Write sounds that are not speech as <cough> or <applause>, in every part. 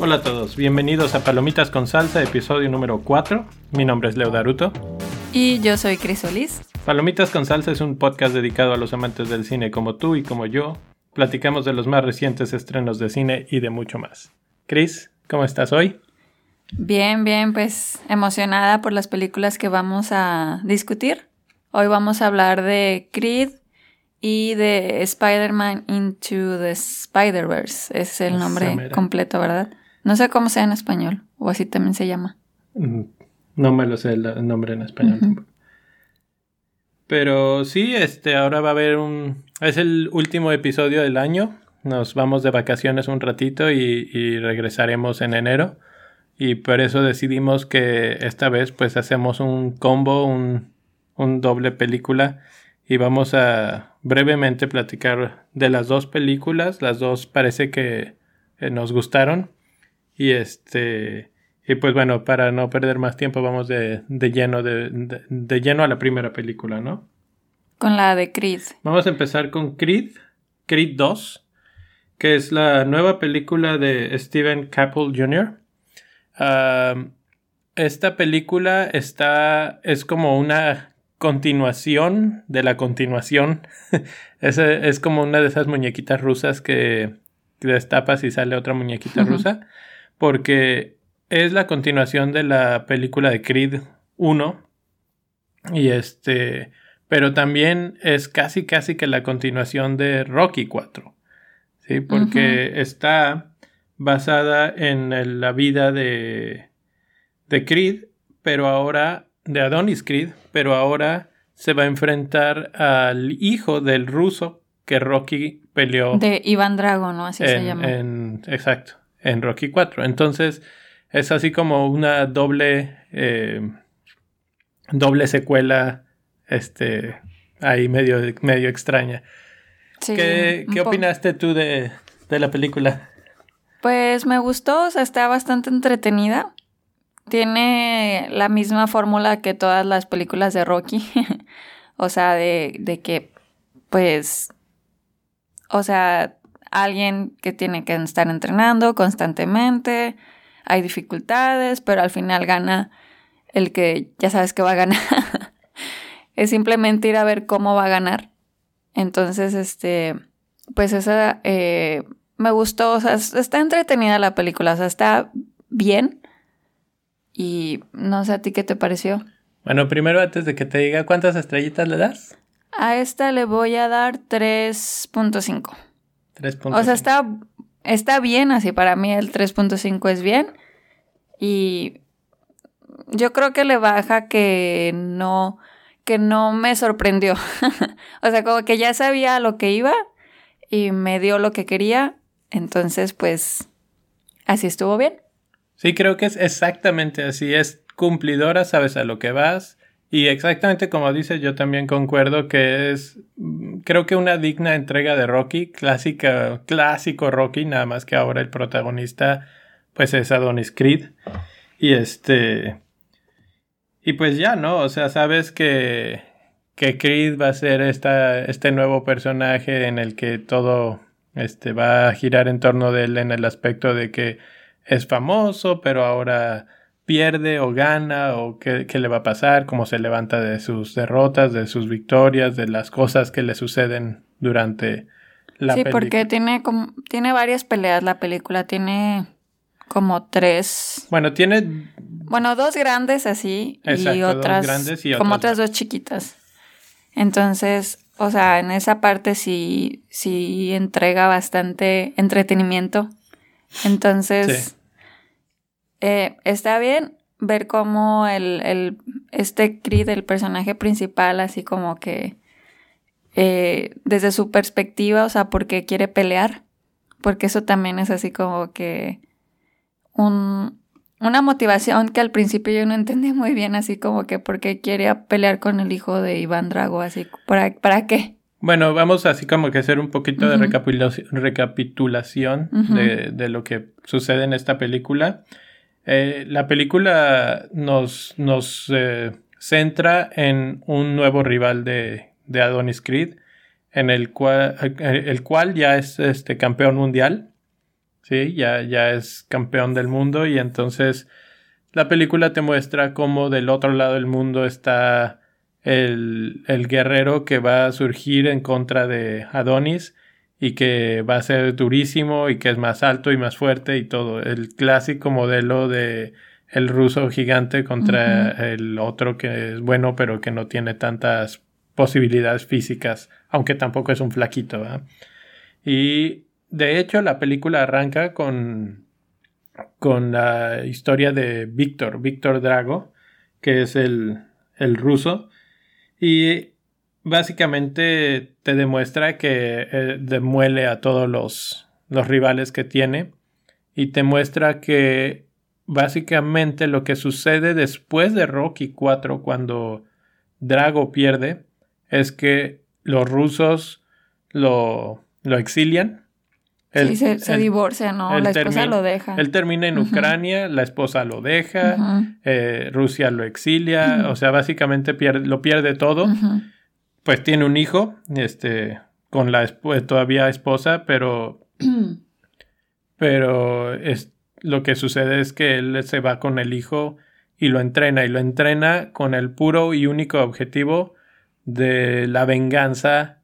Hola a todos, bienvenidos a Palomitas con Salsa, episodio número 4. Mi nombre es Leo Daruto. Y yo soy Crisolis. Palomitas con Salsa es un podcast dedicado a los amantes del cine como tú y como yo. Platicamos de los más recientes estrenos de cine y de mucho más. Cris, ¿cómo estás hoy? Bien, bien, pues emocionada por las películas que vamos a discutir. Hoy vamos a hablar de Creed y de Spider-Man Into the Spider-Verse. Es el nombre completo, ¿verdad? No sé cómo sea en español, o así también se llama. Mm, no me lo sé el nombre en español Pero sí, este, ahora va a haber un... Es el último episodio del año. Nos vamos de vacaciones un ratito y, y regresaremos en enero. Y por eso decidimos que esta vez pues hacemos un combo, un, un doble película. Y vamos a brevemente platicar de las dos películas. Las dos parece que nos gustaron. Y este. Y pues bueno, para no perder más tiempo, vamos de, lleno de, de, lleno a la primera película, ¿no? Con la de Creed. Vamos a empezar con Creed, Creed 2, que es la nueva película de Steven Caple Jr. esta película está. es como una continuación de la continuación. <laughs> es, es, como una de esas muñequitas rusas que destapas y sale otra muñequita rusa porque es la continuación de la película de Creed 1 y este pero también es casi casi que la continuación de Rocky 4 sí porque está basada en la vida de de Creed pero ahora de Adonis Creed pero ahora se va a enfrentar al hijo del ruso que Rocky peleó de Iván Drago no así se llama exacto en Rocky 4. Entonces es así como una doble, eh, doble secuela, este, ahí medio, medio extraña. ¿Qué, opinaste tú de, de la película? Pues me gustó, o sea, está bastante entretenida. Tiene la misma fórmula que todas las películas de Rocky. <laughs> o sea, de, de que, pues, o sea, alguien que tiene que estar entrenando constantemente, hay dificultades, pero al final gana el que ya sabes que va a ganar. <laughs> es simplemente ir a ver cómo va a ganar. Entonces, este, pues esa eh, me gustó, o sea, está entretenida la película, o sea, está bien. Y no sé a ti qué te pareció. Bueno, primero antes de que te diga cuántas estrellitas le das. A esta le voy a dar 3.5. O sea, está, está bien, así para mí el 3.5 es bien. Y yo creo que le baja que no, que no me sorprendió. <laughs> o sea, como que ya sabía lo que iba y me dio lo que quería. Entonces, pues, así estuvo bien. Sí, creo que es exactamente así. Es cumplidora, sabes a lo que vas. Y exactamente como dices, yo también concuerdo que es, mm, creo que una digna entrega de Rocky, clásica, clásico Rocky, nada más que ahora el protagonista, pues es Adonis Creed. Y este, y pues ya, ¿no? O sea, sabes que, que Creed va a ser esta, este nuevo personaje en el que todo, este, va a girar en torno de él en el aspecto de que es famoso, pero ahora pierde o gana o qué, le va a pasar, cómo se levanta de sus derrotas, de sus victorias, de las cosas que le suceden durante la película. Sí, porque tiene, como, tiene varias peleas la película, tiene como tres. Bueno, tiene... Bueno, dos grandes así y otras... grandes y como otras dos chiquitas. Entonces, o sea, en esa parte sí, sí entrega bastante entretenimiento. Entonces... Eh, está bien ver cómo el, el, este Creed, el personaje principal, así como que eh, desde su perspectiva, o sea, porque quiere pelear, porque eso también es así como que un, una motivación que al principio yo no entendí muy bien, así como que porque quiere pelear con el hijo de Iván Drago, así, ¿para, para qué? Bueno, vamos así como que hacer un poquito de recapitulación, de, de, lo que sucede en esta película. Eh, la película nos, nos eh, centra en un nuevo rival de, de Adonis Creed, en el cual, el cual ya es este campeón mundial. Sí, ya, ya es campeón del mundo. Y entonces la película te muestra cómo del otro lado del mundo está el, el guerrero que va a surgir en contra de Adonis y que va a ser durísimo y que es más alto y más fuerte y todo. El clásico modelo de el ruso gigante contra el otro que es bueno pero que no tiene tantas posibilidades físicas, aunque tampoco es un flaquito. Y de hecho la película arranca con, con la historia de Víctor, Víctor Drago, que es el, el ruso, y básicamente te demuestra que eh, demuele a todos los, los rivales que tiene y te muestra que básicamente lo que sucede después de Rocky 4 cuando Drago pierde es que los rusos lo, lo exilian. Sí, se, divorcia, ¿no? La esposa lo deja. Él termina en Ucrania, la esposa lo deja, eh, Rusia lo exilia, o sea, básicamente pierde, lo pierde todo. Pues tiene un hijo, este, con la todavía esposa, pero, <clears throat> pero es, lo que sucede es que él se va con el hijo y lo entrena, y lo entrena con el puro y único objetivo de la venganza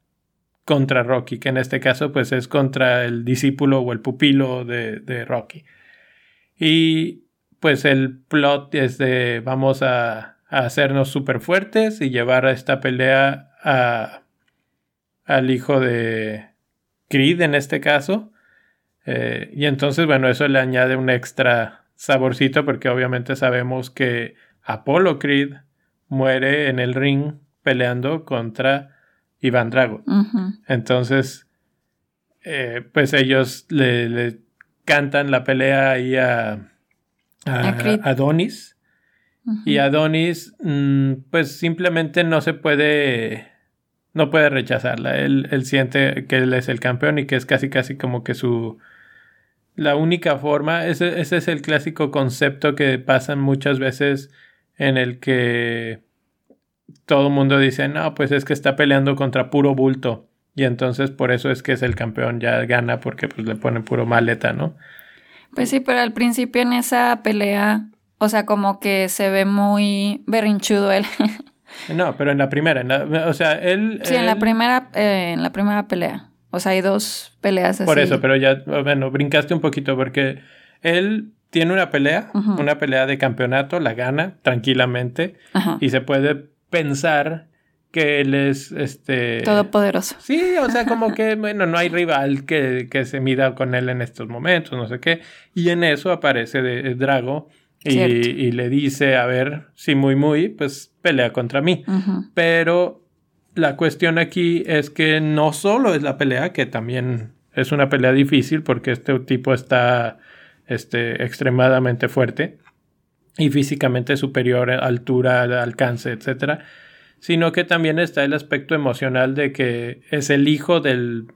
contra Rocky, que en este caso pues es contra el discípulo o el pupilo de, Rocky. Y pues el plot es de vamos a, hacernos súper fuertes y llevar a esta pelea a, al hijo de Creed en este caso. Eh, y entonces, bueno, eso le añade un extra saborcito porque obviamente sabemos que Apollo Creed muere en el ring peleando contra Iván Drago. Entonces, eh, pues ellos le, cantan la pelea ahí a, Adonis. Y Adonis, mm, pues simplemente no se puede, no puede rechazarla. Él, él, siente que él es el campeón y que es casi, casi como que su, la única forma, ese, ese es el clásico concepto que pasan muchas veces en el que todo el mundo dice, no, pues es que está peleando contra puro bulto. Y entonces por eso es que es el campeón, ya gana porque pues le ponen puro maleta, ¿no? Pues sí, pero al principio en esa pelea, o sea, como que se ve muy berrinchudo él. no, pero en la primera, o sea, él... Sí, en la primera, eh, en la primera pelea. O sea, hay dos peleas así. Por eso, pero ya, bueno, brincaste un poquito porque él tiene una pelea, una pelea de campeonato, la gana tranquilamente y se puede pensar que él es este todopoderoso. Sí, o sea, como que <laughs> bueno, no hay rival que, que, se mida con él en estos momentos, no sé qué. Y en eso aparece de, Drago y, y, le dice, a ver, si muy muy, pues pelea contra mí. Pero la cuestión aquí es que no solo es la pelea, que también es una pelea difícil porque este tipo está este, extremadamente fuerte y físicamente superior altura, alcance, etc. Sino que también está el aspecto emocional de que es el hijo del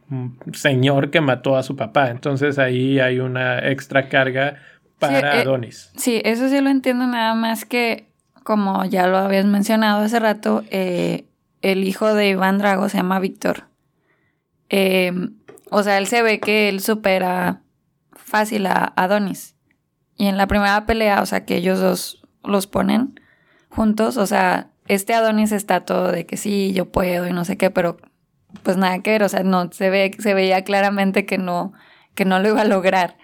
señor que mató a su papá. Entonces ahí hay una extra carga para eh, Adonis. sí, eso sí lo entiendo nada más que, como ya lo habías mencionado hace rato, eh, el hijo de Iván Drago se llama Víctor. Em, o sea, él se ve que él supera fácil a Adonis. Y en la primera pelea, o sea, que ellos dos los ponen juntos, o sea, este Adonis está todo de que sí, yo puedo y no sé qué, pero pues nada que ver, o sea, no se ve se veía claramente que no que no lo iba a lograr.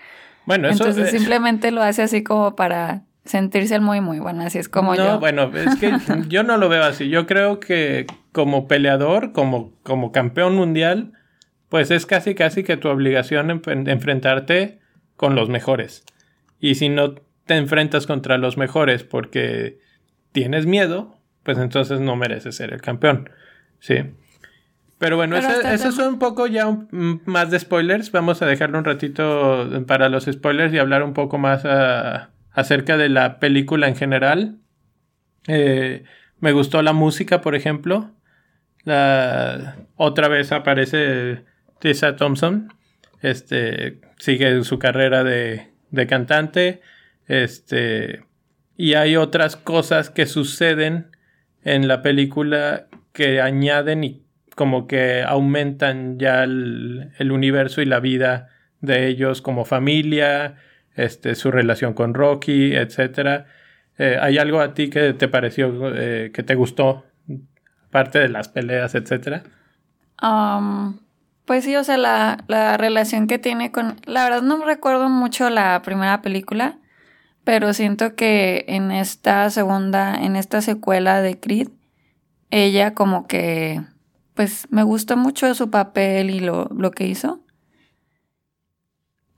Bueno, eso Entonces simplemente lo hace así como para sentirse el muy muy bueno, así es como no, bueno, es que <laughs> yo no lo veo así. Yo creo que como peleador, como como campeón mundial, pues es casi casi que tu obligación enfrentarte con los mejores. Y si no te enfrentas contra los mejores porque tienes miedo, pues entonces no mereces ser el campeón. Sí. Pero bueno, eso, es un poco ya más de spoilers. Vamos a dejarlo un ratito para los spoilers y hablar un poco más ah, acerca de la película en general. Eh, me gustó la música, por ejemplo. La, otra vez aparece Tessa Thompson. Este sigue su carrera de de cantante. Este. Y hay otras cosas que suceden en la película que añaden y como que aumentan ya el, universo y la vida de ellos como familia, este, su relación con Rocky, etc. Eh, ¿Hay algo a ti que te pareció, eh, que te gustó, parte de las peleas, etcétera? Um, pues sí, o sea, la, la, relación que tiene con... La verdad no recuerdo mucho la primera película, pero siento que en esta segunda, en esta secuela de Creed, ella como que pues me gustó mucho su papel y lo, lo que hizo.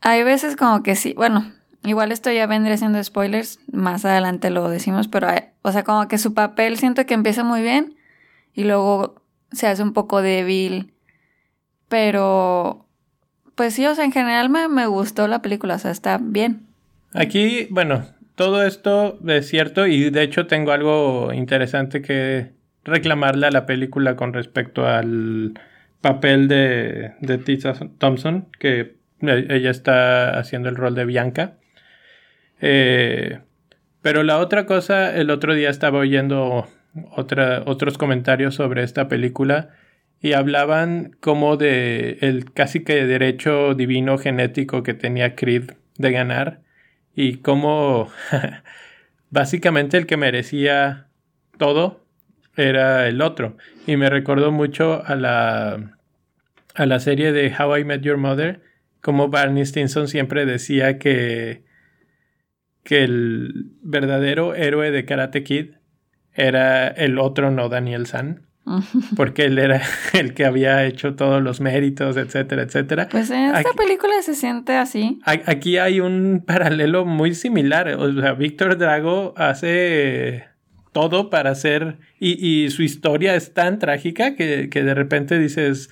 Hay veces como que sí, bueno, igual esto ya vendría siendo spoilers, más adelante lo decimos, pero o sea, como que su papel siento que empieza muy bien y luego se hace un poco débil, pero pues sí, o sea, en general me, me gustó la película, o sea, está bien. Aquí, bueno, todo esto es cierto y de hecho tengo algo interesante que reclamarle a la película con respecto al papel de, de Thompson, que ella está haciendo el rol de Bianca. Eh, pero la otra cosa, el otro día estaba oyendo otros comentarios sobre esta película y hablaban como de el casi que derecho divino genético que tenía Creed de ganar y como <laughs> básicamente el que merecía todo era el otro. Y me recordó mucho a la, a la serie de How I Met Your Mother, como Barney Stinson siempre decía que, que el verdadero héroe de Karate Kid era el otro, no Daniel San. Porque él era <laughs> el que había hecho todos los méritos, etcétera, etcétera. Pues en esta película se siente así. Aquí hay un paralelo muy similar. O sea, Víctor Drago hace todo para hacer... Y, su historia es tan trágica que, de repente dices,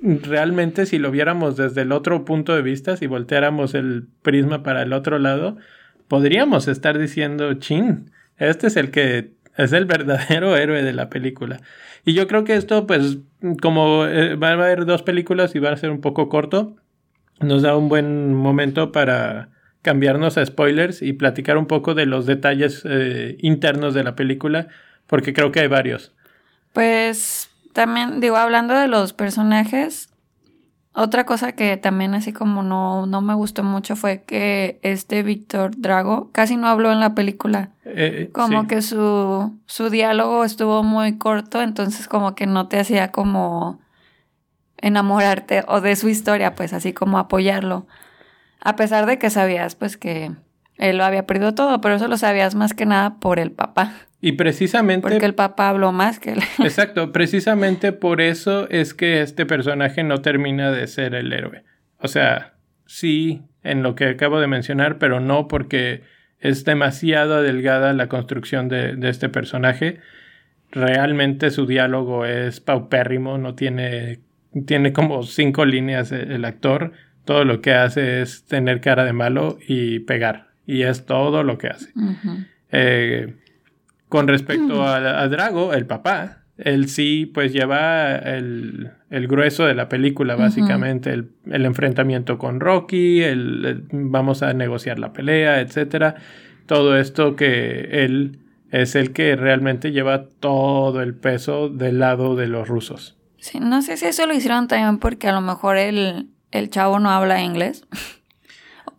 realmente si lo viéramos desde el otro punto de vista, si volteáramos el prisma para el otro lado, podríamos estar diciendo, chin, este es el que es el verdadero <laughs> héroe de la película. Y yo creo que esto, pues, como eh, va a haber dos películas y va a ser un poco corto, nos da un buen momento para cambiarnos a spoilers y platicar un poco de los detalles eh, internos de la película, porque creo que hay varios. Pues también, digo, hablando de los personajes, otra cosa que también así como no, no me gustó mucho fue que este Víctor Drago casi no habló en la película. Eh, como que su, su diálogo estuvo muy corto, entonces como que no te hacía como enamorarte o de su historia, pues así como apoyarlo. A pesar de que sabías pues que él lo había perdido todo, pero eso lo sabías más que nada por el papá. Y precisamente... Porque el papá habló más que él. <laughs> Exacto, precisamente por eso es que este personaje no termina de ser el héroe. O sea, sí, en lo que acabo de mencionar, pero no porque es demasiado delgada la construcción de, de este personaje. Realmente su diálogo es paupérrimo, no tiene... Tiene como cinco líneas el actor todo lo que hace es tener cara de malo y pegar. Y es todo lo que hace. Eh, con respecto a, Drago, el papá, él sí pues lleva el, grueso de la película, básicamente. el, enfrentamiento con Rocky, el, vamos a negociar la pelea, etc. Todo esto que él es el que realmente lleva todo el peso del lado de los rusos. Sí, no sé si eso lo hicieron también porque a lo mejor él el chavo no habla inglés. <laughs>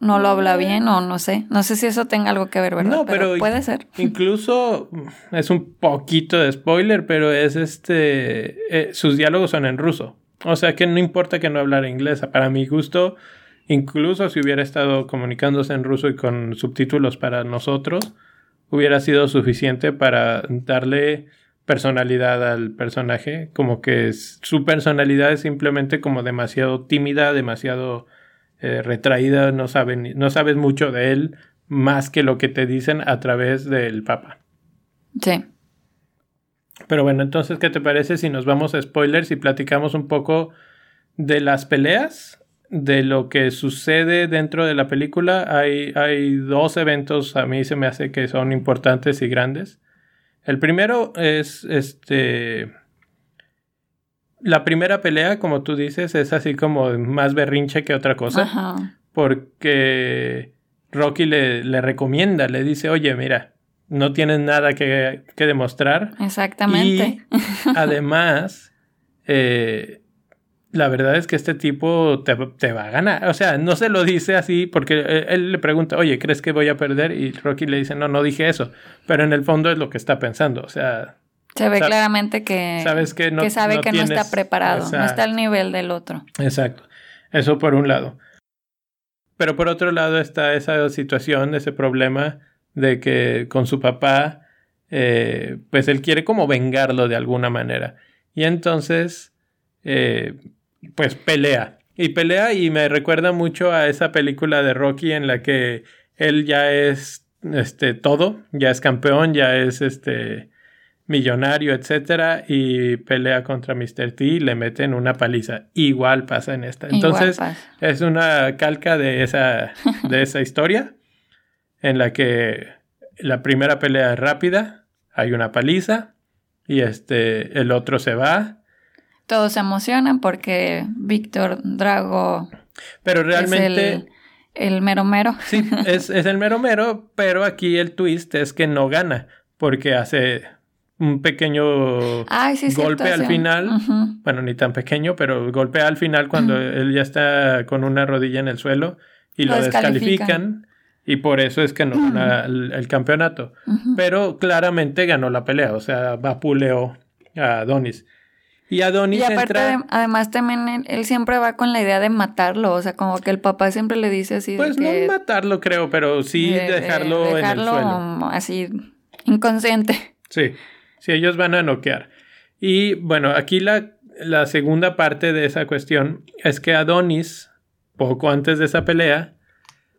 No lo habla bien o no sé. No sé si eso tenga algo que ver, ¿verdad? No, pero, puede ser. Incluso es un poquito de spoiler, pero es este... Eh, sus diálogos son en ruso. O sea que no importa que no hablara inglés. Para mi gusto, incluso si hubiera estado comunicándose en ruso y con subtítulos para nosotros, hubiera sido suficiente para darle personalidad al personaje, como que su personalidad es simplemente como demasiado tímida, demasiado eh, retraída, no, saben, no sabes mucho de él más que lo que te dicen a través del Papa. Sí. Pero bueno, entonces, ¿qué te parece si nos vamos a spoilers y platicamos un poco de las peleas, de lo que sucede dentro de la película? Hay, hay dos eventos, a mí se me hace que son importantes y grandes. El primero es este. La primera pelea, como tú dices, es así como más berrinche que otra cosa. Porque Rocky le, le, recomienda, le dice, oye, mira, no tienes nada que, que demostrar. Exactamente. Y <laughs> además, eh, la verdad es que este tipo te, te, va a ganar. O sea, no se lo dice así porque él, le pregunta, oye, ¿crees que voy a perder? Y Rocky le dice, no, no dije eso. Pero en el fondo es lo que está pensando. O sea... Se ve claramente que, sabes que, no, sabe que no está preparado, no está al nivel del otro. Exacto. Eso por un lado. Pero por otro lado está esa situación, ese problema de que con su papá, eh, pues él quiere como vengarlo de alguna manera. Y entonces, eh, pues pelea. Y pelea y me recuerda mucho a esa película de Rocky en la que él ya es este todo, ya es campeón, ya es este millonario, etcétera, y pelea contra Mr. T y le meten una paliza. Igual pasa en esta. Entonces, es una calca de esa, <laughs> de esa historia en la que la primera pelea es rápida, hay una paliza y este el otro se va. Todos se emocionan porque Víctor Drago pero realmente es el, mero mero. <laughs> Sí, es, es el mero mero, pero aquí el twist es que no gana porque hace un pequeño golpe al final. Bueno, ni tan pequeño, pero golpea al final cuando él ya está con una rodilla en el suelo y lo, descalifican. Y por eso es que no gana el, campeonato. Pero claramente ganó la pelea. O sea, vapuleó a Adonis. Y Adonis y aparte, además también él, siempre va con la idea de matarlo. O sea, como que el papá siempre le dice así. Pues no matarlo, creo, pero sí dejarlo, en el suelo. así inconsciente. Sí. Sí, ellos van a noquear. Y bueno, aquí la, la segunda parte de esa cuestión es que Adonis, poco antes de esa pelea,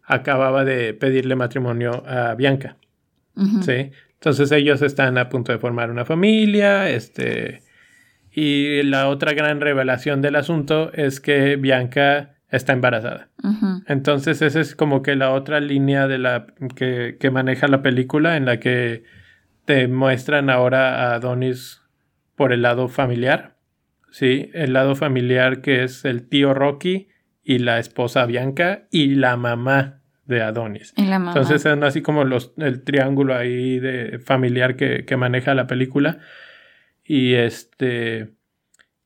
acababa de pedirle matrimonio a Bianca. ¿Sí? Entonces ellos están a punto de formar una familia, este... Y la otra gran revelación del asunto es que Bianca está embarazada. Entonces esa es como que la otra línea de la que, que maneja la película en la que te muestran ahora a Adonis por el lado familiar. Sí, el lado familiar que es el tío Rocky y la esposa Bianca y la mamá de Adonis. Entonces son así como los, el triángulo ahí de familiar que, que, maneja la película. Y este.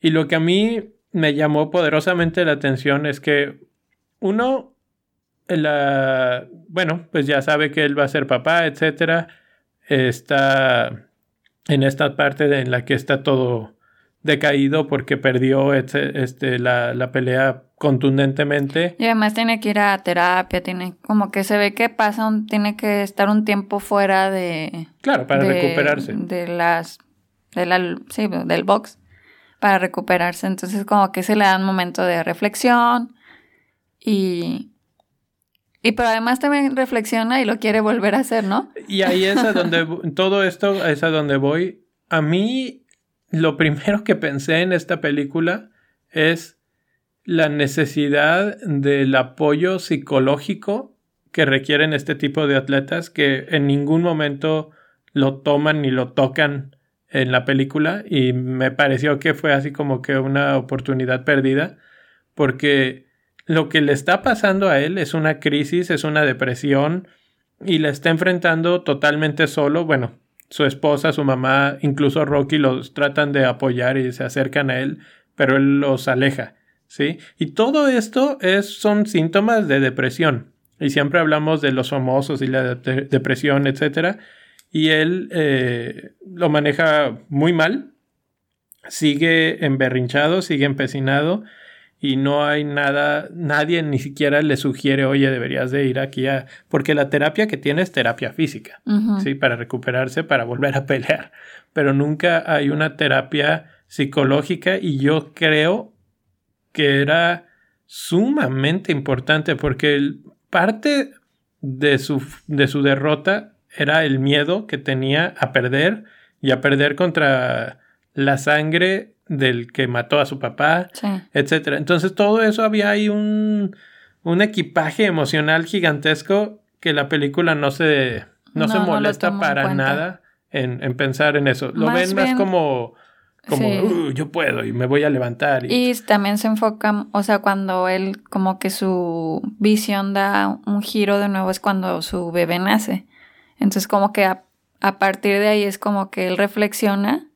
Y lo que a mí me llamó poderosamente la atención es que uno. La, bueno, pues ya sabe que él va a ser papá, etcétera está en esta parte en la que está todo decaído porque perdió este, la, la, pelea contundentemente. Y además tiene que ir a terapia, tiene como que se ve que pasa, tiene que estar un tiempo fuera de... Claro, para recuperarse. De las... De la, sí, del box, para recuperarse. Entonces como que se le da un momento de reflexión y, y pero además también reflexiona y lo quiere volver a hacer, ¿no? Y ahí es a donde <laughs> todo esto es a donde voy. A mí lo primero que pensé en esta película es la necesidad del apoyo psicológico que requieren este tipo de atletas que en ningún momento lo toman ni lo tocan en la película y me pareció que fue así como que una oportunidad perdida porque lo que le está pasando a él es una crisis, es una depresión y la está enfrentando totalmente solo. Bueno, su esposa, su mamá, incluso Rocky los tratan de apoyar y se acercan a él, pero él los aleja, ¿sí? Y todo esto es, son síntomas de depresión. Y siempre hablamos de los famosos y la depresión, etc. Y él eh, lo maneja muy mal, sigue emberrinchado, sigue empecinado y no hay nada, nadie ni siquiera le sugiere, oye, deberías de ir aquí a... Porque la terapia que tiene es terapia física, ¿sí? Para recuperarse, para volver a <laughs> pelear, pero nunca hay una terapia psicológica y yo creo que era sumamente importante porque parte de su, de su derrota era el miedo que tenía a perder y a perder contra la sangre del que mató a su papá, etcétera. Entonces todo eso había ahí un, un equipaje emocional gigantesco que la película no se, no, se molesta para nada en, en, pensar en eso. Lo ven más como, como uh, yo puedo y me voy a levantar. Y... y... también se enfoca, o sea, cuando él como que su visión da un giro de nuevo es cuando su bebé nace. Entonces como que a partir de ahí es como que él reflexiona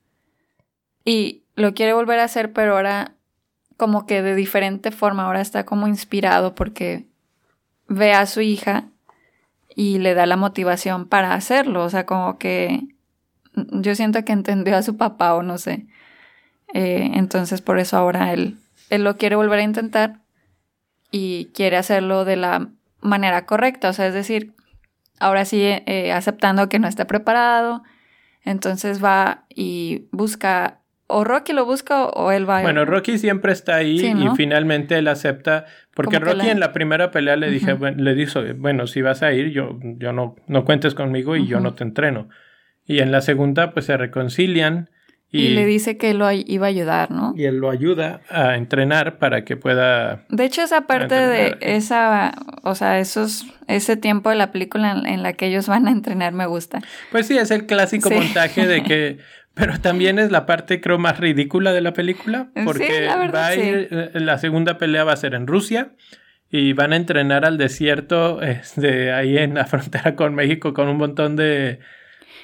y lo quiere volver a hacer, pero ahora como que de diferente forma, ahora está como inspirado porque ve a su hija y le da la motivación para hacerlo, o sea, como que yo siento que entendió a su papá o no sé. Eh, entonces por eso ahora él, él lo quiere volver a intentar y quiere hacerlo de la manera correcta, o sea, es decir, ahora sí eh, aceptando que no está preparado, entonces va y busca o Rocky lo busca o él va. Bueno, Rocky siempre está ahí y finalmente él acepta, porque Rocky en la primera pelea le dije, le dijo, bueno, si vas a ir, yo, yo no, no cuentes conmigo y yo no te entreno. Y en la segunda, pues se reconcilian. Y, le dice que lo iba a ayudar, ¿no? Y él lo ayuda a entrenar para que pueda. De hecho, esa parte de esa, o sea, esos, ese tiempo de la película en, la que ellos van a entrenar me gusta. Pues sí, es el clásico montaje de que <laughs> Pero también es la parte, creo, más ridícula de la película. Porque la, va a ir, eh, la segunda pelea va a ser en Rusia. Y van a entrenar al desierto <laughs> este, ahí en la frontera con México con un montón de.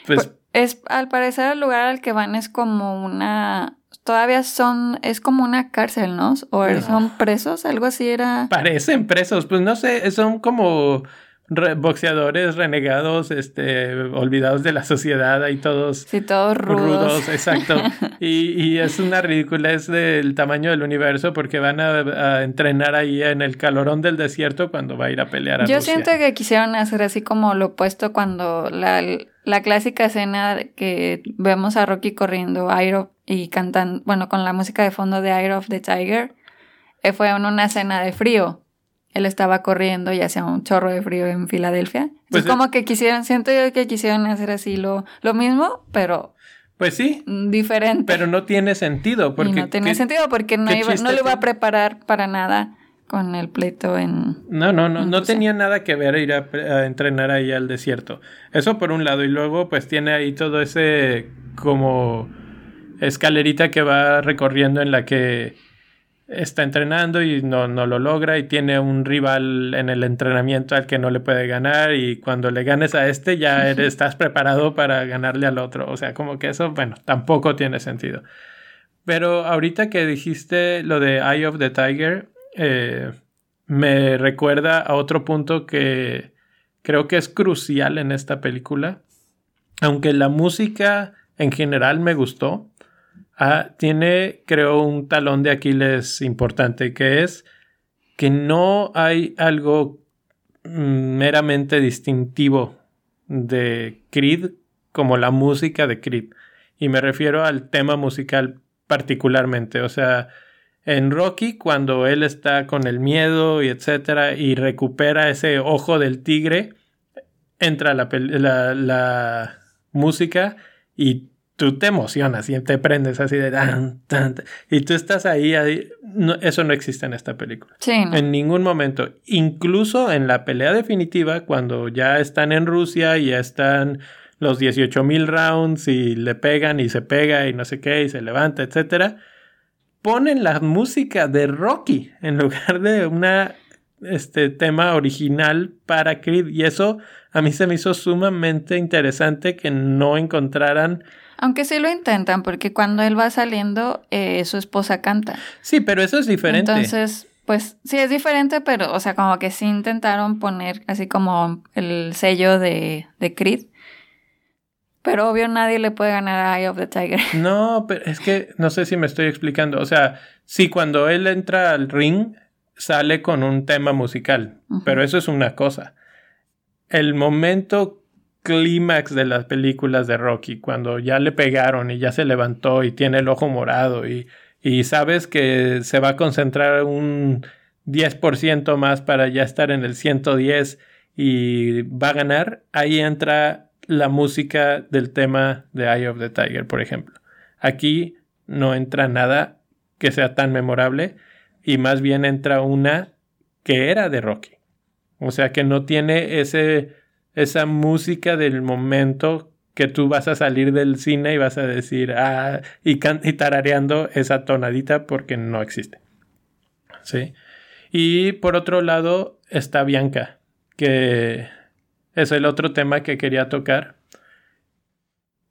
Pues, pues, es, al parecer, el lugar al que van es como una. Todavía son. Es como una cárcel, ¿no? O son presos, algo así era. Parecen presos, pues no sé, son como boxeadores renegados, este, olvidados de la sociedad, ahí todos... Sí, todos rudos. <laughs> exacto. y, y, es una ridícula, es del tamaño del universo porque van a, entrenar ahí en el calorón del desierto cuando va a ir a pelear a Yo siento que quisieron hacer así como lo opuesto cuando la, la clásica escena que vemos a Rocky corriendo Airo y cantando, bueno, con la música de fondo de Eye of the Tiger, eh, fue en una escena de frío él estaba corriendo y hacía un chorro de frío en Filadelfia. Pues es como que quisieron, siento yo que quisieron hacer así lo, lo mismo, pero... Pues sí. Diferente. Pero no tiene sentido. Porque, no tiene sentido porque no, iba, no le iba a preparar para nada con el pleito en... No, no, no, no tenía nada que ver ir a, entrenar ahí al desierto. Eso por un lado. Y luego pues tiene ahí todo ese como escalerita que va recorriendo en la que está entrenando y no, no, lo logra y tiene un rival en el entrenamiento al que no le puede ganar y cuando le ganes a este ya <laughs> eres, estás preparado para ganarle al otro. O sea, como que eso, bueno, tampoco tiene sentido. Pero ahorita que dijiste lo de Eye of the Tiger, eh, me recuerda a otro punto que creo que es crucial en esta película. Aunque la música en general me gustó, Ah, tiene, creo, un talón de Aquiles importante, que es que no hay algo mm, meramente distintivo de Creed como la música de Creed. Y me refiero al tema musical particularmente. O sea, en Rocky, cuando él está con el miedo y etcétera, y recupera ese ojo del tigre, entra la, la, la música y tú te emocionas y te prendes así de tan, tan, y tú estás ahí, eso no existe en esta película. Sí, En ningún momento. Incluso en la pelea definitiva, cuando ya están en Rusia y ya están los 18 mil rounds y le pegan y se pega y no sé qué y se levanta, etcétera, ponen la música de Rocky en lugar de una este tema original para Creed y eso a mí se me hizo sumamente interesante que no encontraran aunque sí lo intentan, porque cuando él va saliendo, eh, su esposa canta. Sí, pero eso es diferente. Entonces, pues sí es diferente, pero, o sea, como que sí intentaron poner así como el sello de, de Creed. Pero obvio nadie le puede ganar a Eye of the Tiger. <laughs> No, pero es que no sé si me estoy explicando. O sea, sí, cuando él entra al ring, sale con un tema musical, pero eso es una cosa. El momento clímax de las películas de Rocky, cuando ya le pegaron y ya se levantó y tiene el ojo morado y, y sabes que se va a concentrar un 10% más para ya estar en el 110 y va a ganar, ahí entra la música del tema de Eye of the Tiger, por ejemplo. Aquí no entra nada que sea tan memorable y más bien entra una que era de Rocky. O sea que no tiene ese esa música del momento que tú vas a salir del cine y vas a decir, ah, y, y tarareando esa tonadita porque no existe. ¿Sí? Y por otro lado está Bianca, que es el otro tema que quería tocar.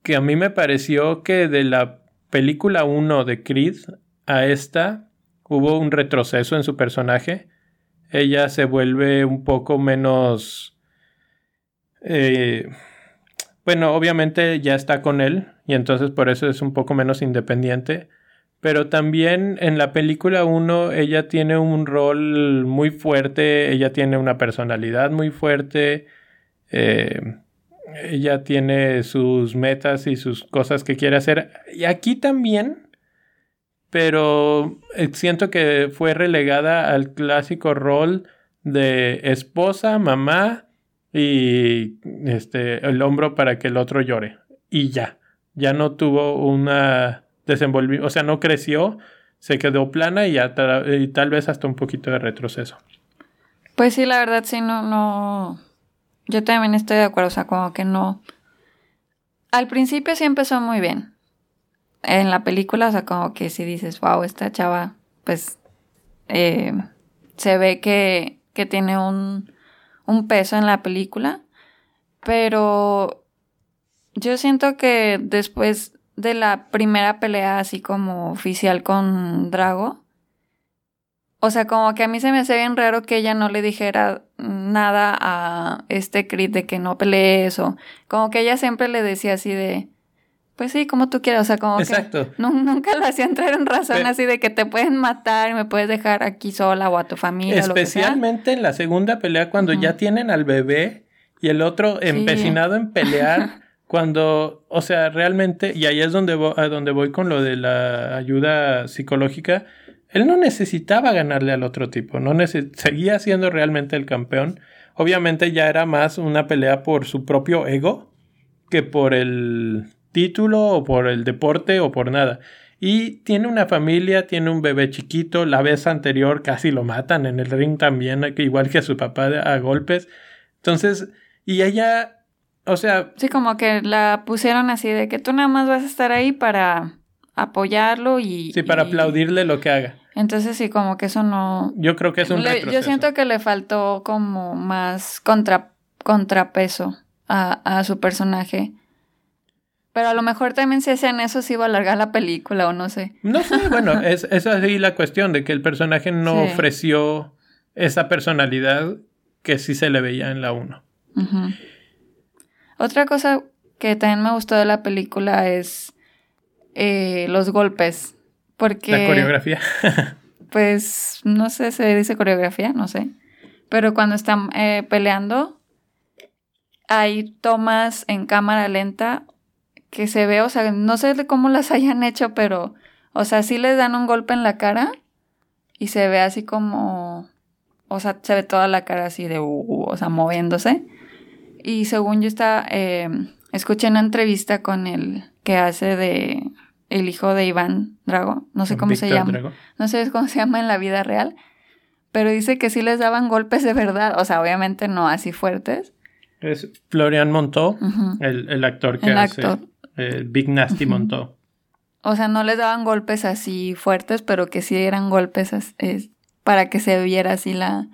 que a mí me pareció que de la película 1 de Creed a esta hubo un retroceso en su personaje. Ella se vuelve un poco menos... Eh, bueno, obviamente ya está con él y entonces por eso es un poco menos independiente. Pero también en la película 1 ella tiene un rol muy fuerte, ella tiene una personalidad muy fuerte, eh, ella tiene sus metas y sus cosas que quiere hacer. Y aquí también, pero eh, siento que fue relegada al clásico rol de esposa, mamá y este el hombro para que el otro llore. Y ya, ya no tuvo una desenvolvimiento, o sea, no creció, se quedó plana y, ya y tal vez hasta un poquito de retroceso. Pues sí, la verdad sí, no, no, yo también estoy de acuerdo, o sea, como que no. Al principio sí empezó muy bien. En la película, o sea, como que si dices, wow, esta chava, pues eh, se ve que, que tiene un, un peso en la película. Pero yo siento que después de la primera pelea así como oficial con Drago, o sea, como que a mí se me hace bien raro que ella no le dijera nada a este Creed de que no pelees o como que ella siempre le decía así de pues sí, como tú quieras, o sea, como Exacto. que nunca lo hacía entrar en razón así de que te pueden matar y me puedes dejar aquí sola o a tu familia. Especialmente en la segunda pelea cuando ya tienen al bebé y el otro empecinado en pelear <laughs> cuando, o sea, realmente, y ahí es donde a donde voy con lo de la ayuda psicológica, él no necesitaba ganarle al otro tipo, no seguía siendo realmente el campeón. Obviamente ya era más una pelea por su propio ego que por el título o por el deporte o por nada. Y tiene una familia, tiene un bebé chiquito, la vez anterior casi lo matan en el ring también, igual que a su papá a golpes. Entonces, y ella, o sea... Sí, como que la pusieron así de que tú nada más vas a estar ahí para apoyarlo y... Sí, para aplaudirle lo que haga. Entonces sí, como que eso no... Yo creo que es un Yo siento que le faltó como más contra, contrapeso a, a, su personaje. Pero a lo mejor también si hacían eso se iba a alargar la película o no sé. No sé, bueno, <laughs> es, es así la cuestión de que el personaje no ofreció esa personalidad que sí se le veía en la 1. Otra cosa que también me gustó de la película es eh, los golpes. Porque. La coreografía. <laughs> pues no sé, se dice coreografía, no sé. Pero cuando están eh, peleando, hay tomas en cámara lenta que se ve, o sea, no sé de cómo las <laughs> hayan hecho, pero, o sea, sí les dan un golpe en la cara y se ve así como, o sea, se ve toda la cara así de, uh, o sea, moviéndose. Y según yo estaba, eh, escuché una entrevista con el que hace de el hijo de Iván Drago, no sé cómo se llama, no sé cómo se llama en la vida real, pero dice que sí les daban golpes de verdad, o sea, obviamente no así fuertes. Es Florian Montó, el, actor que hace el Big Nasty Montó. O sea, no les daban golpes así fuertes, pero que sí eran golpes para que se viera así la,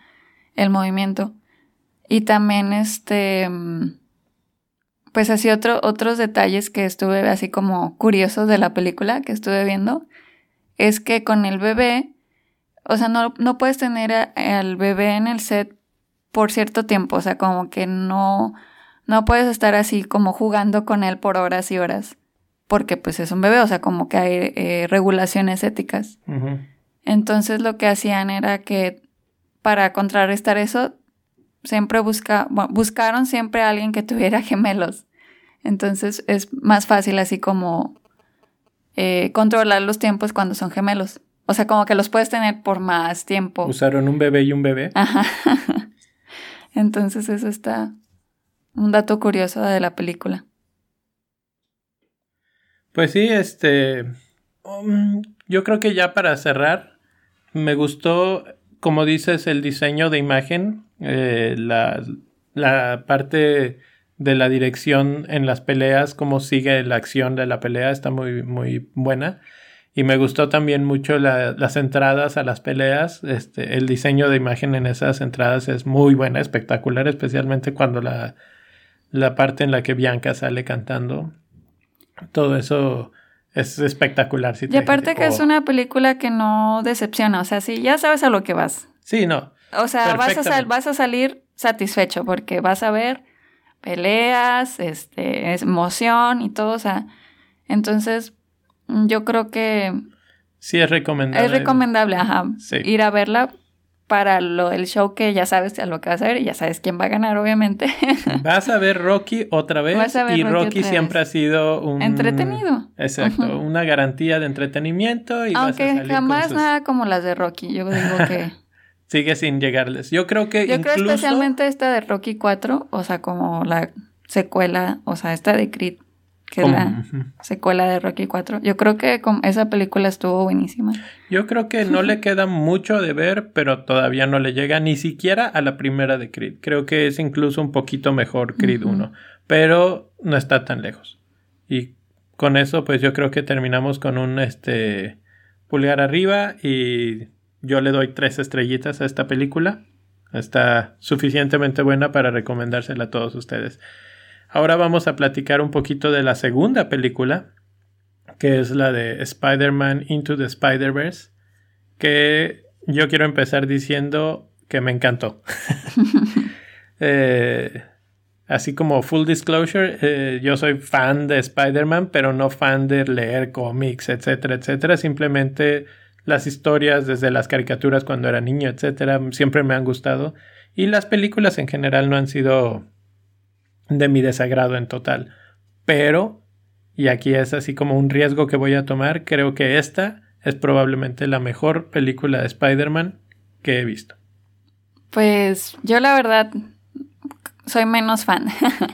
el movimiento. Y también este pues así otro, otros detalles que estuve así como curiosos de la película que estuve viendo, es que con el bebé, o sea, no, no puedes tener al bebé en el set por cierto tiempo, o sea, como que no, no puedes estar así como jugando con él por horas y horas, porque pues es un bebé, o sea, como que hay eh, regulaciones éticas. Entonces lo que hacían era que para contrarrestar eso, siempre busca, buscaron siempre a alguien que tuviera <laughs> gemelos. Entonces es más fácil así como eh, controlar los tiempos cuando son gemelos. O sea, como que los puedes tener por más tiempo. Usaron un bebé y un bebé. Ajá. <laughs> Entonces eso está un dato curioso de la película. Pues sí, este... Um, yo creo que ya para cerrar, me gustó, como dices, el diseño de imagen eh, la, parte de la dirección en las peleas, cómo sigue la acción de la pelea, está muy, muy buena. Y me gustó también mucho las entradas a las peleas. Este, el diseño de imagen en esas entradas es muy buena, espectacular, especialmente cuando la, la parte en la que Bianca sale cantando. todo eso es espectacular. y aparte que es una película que no decepciona, o sea, si ya sabes a lo que vas. Sí, no. O sea, vas a, vas a salir satisfecho porque vas a ver peleas, este, emoción y todo, o sea, entonces yo creo que... Sí, es recomendable. Es recomendable, ajá. Ir a verla para lo, el show que ya sabes a lo que vas a ver y ya sabes quién va a ganar, obviamente. <laughs> Vas a ver Rocky otra vez y Rocky, siempre ha sido un... Entretenido. Exacto, una garantía de entretenimiento y Aunque jamás nada como las de Rocky, yo digo que... <laughs> Sigue sin llegarles. Yo creo que Yo creo especialmente esta de Rocky 4, o sea, como la secuela, o sea, esta de Creed que es la secuela de Rocky 4. Yo creo que esa película estuvo buenísima. Yo creo que no le queda mucho de ver, pero todavía no le llega ni siquiera a la primera de Creed. Creo que es incluso un poquito mejor Creed 1, pero no está tan lejos. Y con eso, pues yo creo que terminamos con un este pulgar arriba y yo le doy tres estrellitas a esta película. Está suficientemente buena para recomendársela a todos ustedes. Ahora vamos a platicar un poquito de la segunda película, que es la de Spider-Man Into the Spider-Verse, que yo quiero empezar diciendo que me encantó. <laughs> Eh, así como full disclosure, eh, yo soy fan de Spider-Man, pero no fan de leer cómics, etcétera, etcétera. Simplemente las historias desde las caricaturas cuando era niño, etcétera, siempre me han gustado. Y las películas en general no han sido de mi desagrado en total. Pero, y aquí es así como un riesgo que voy a tomar, creo que esta es probablemente la mejor película de Spider-Man que he visto. Pues yo la verdad soy menos fan.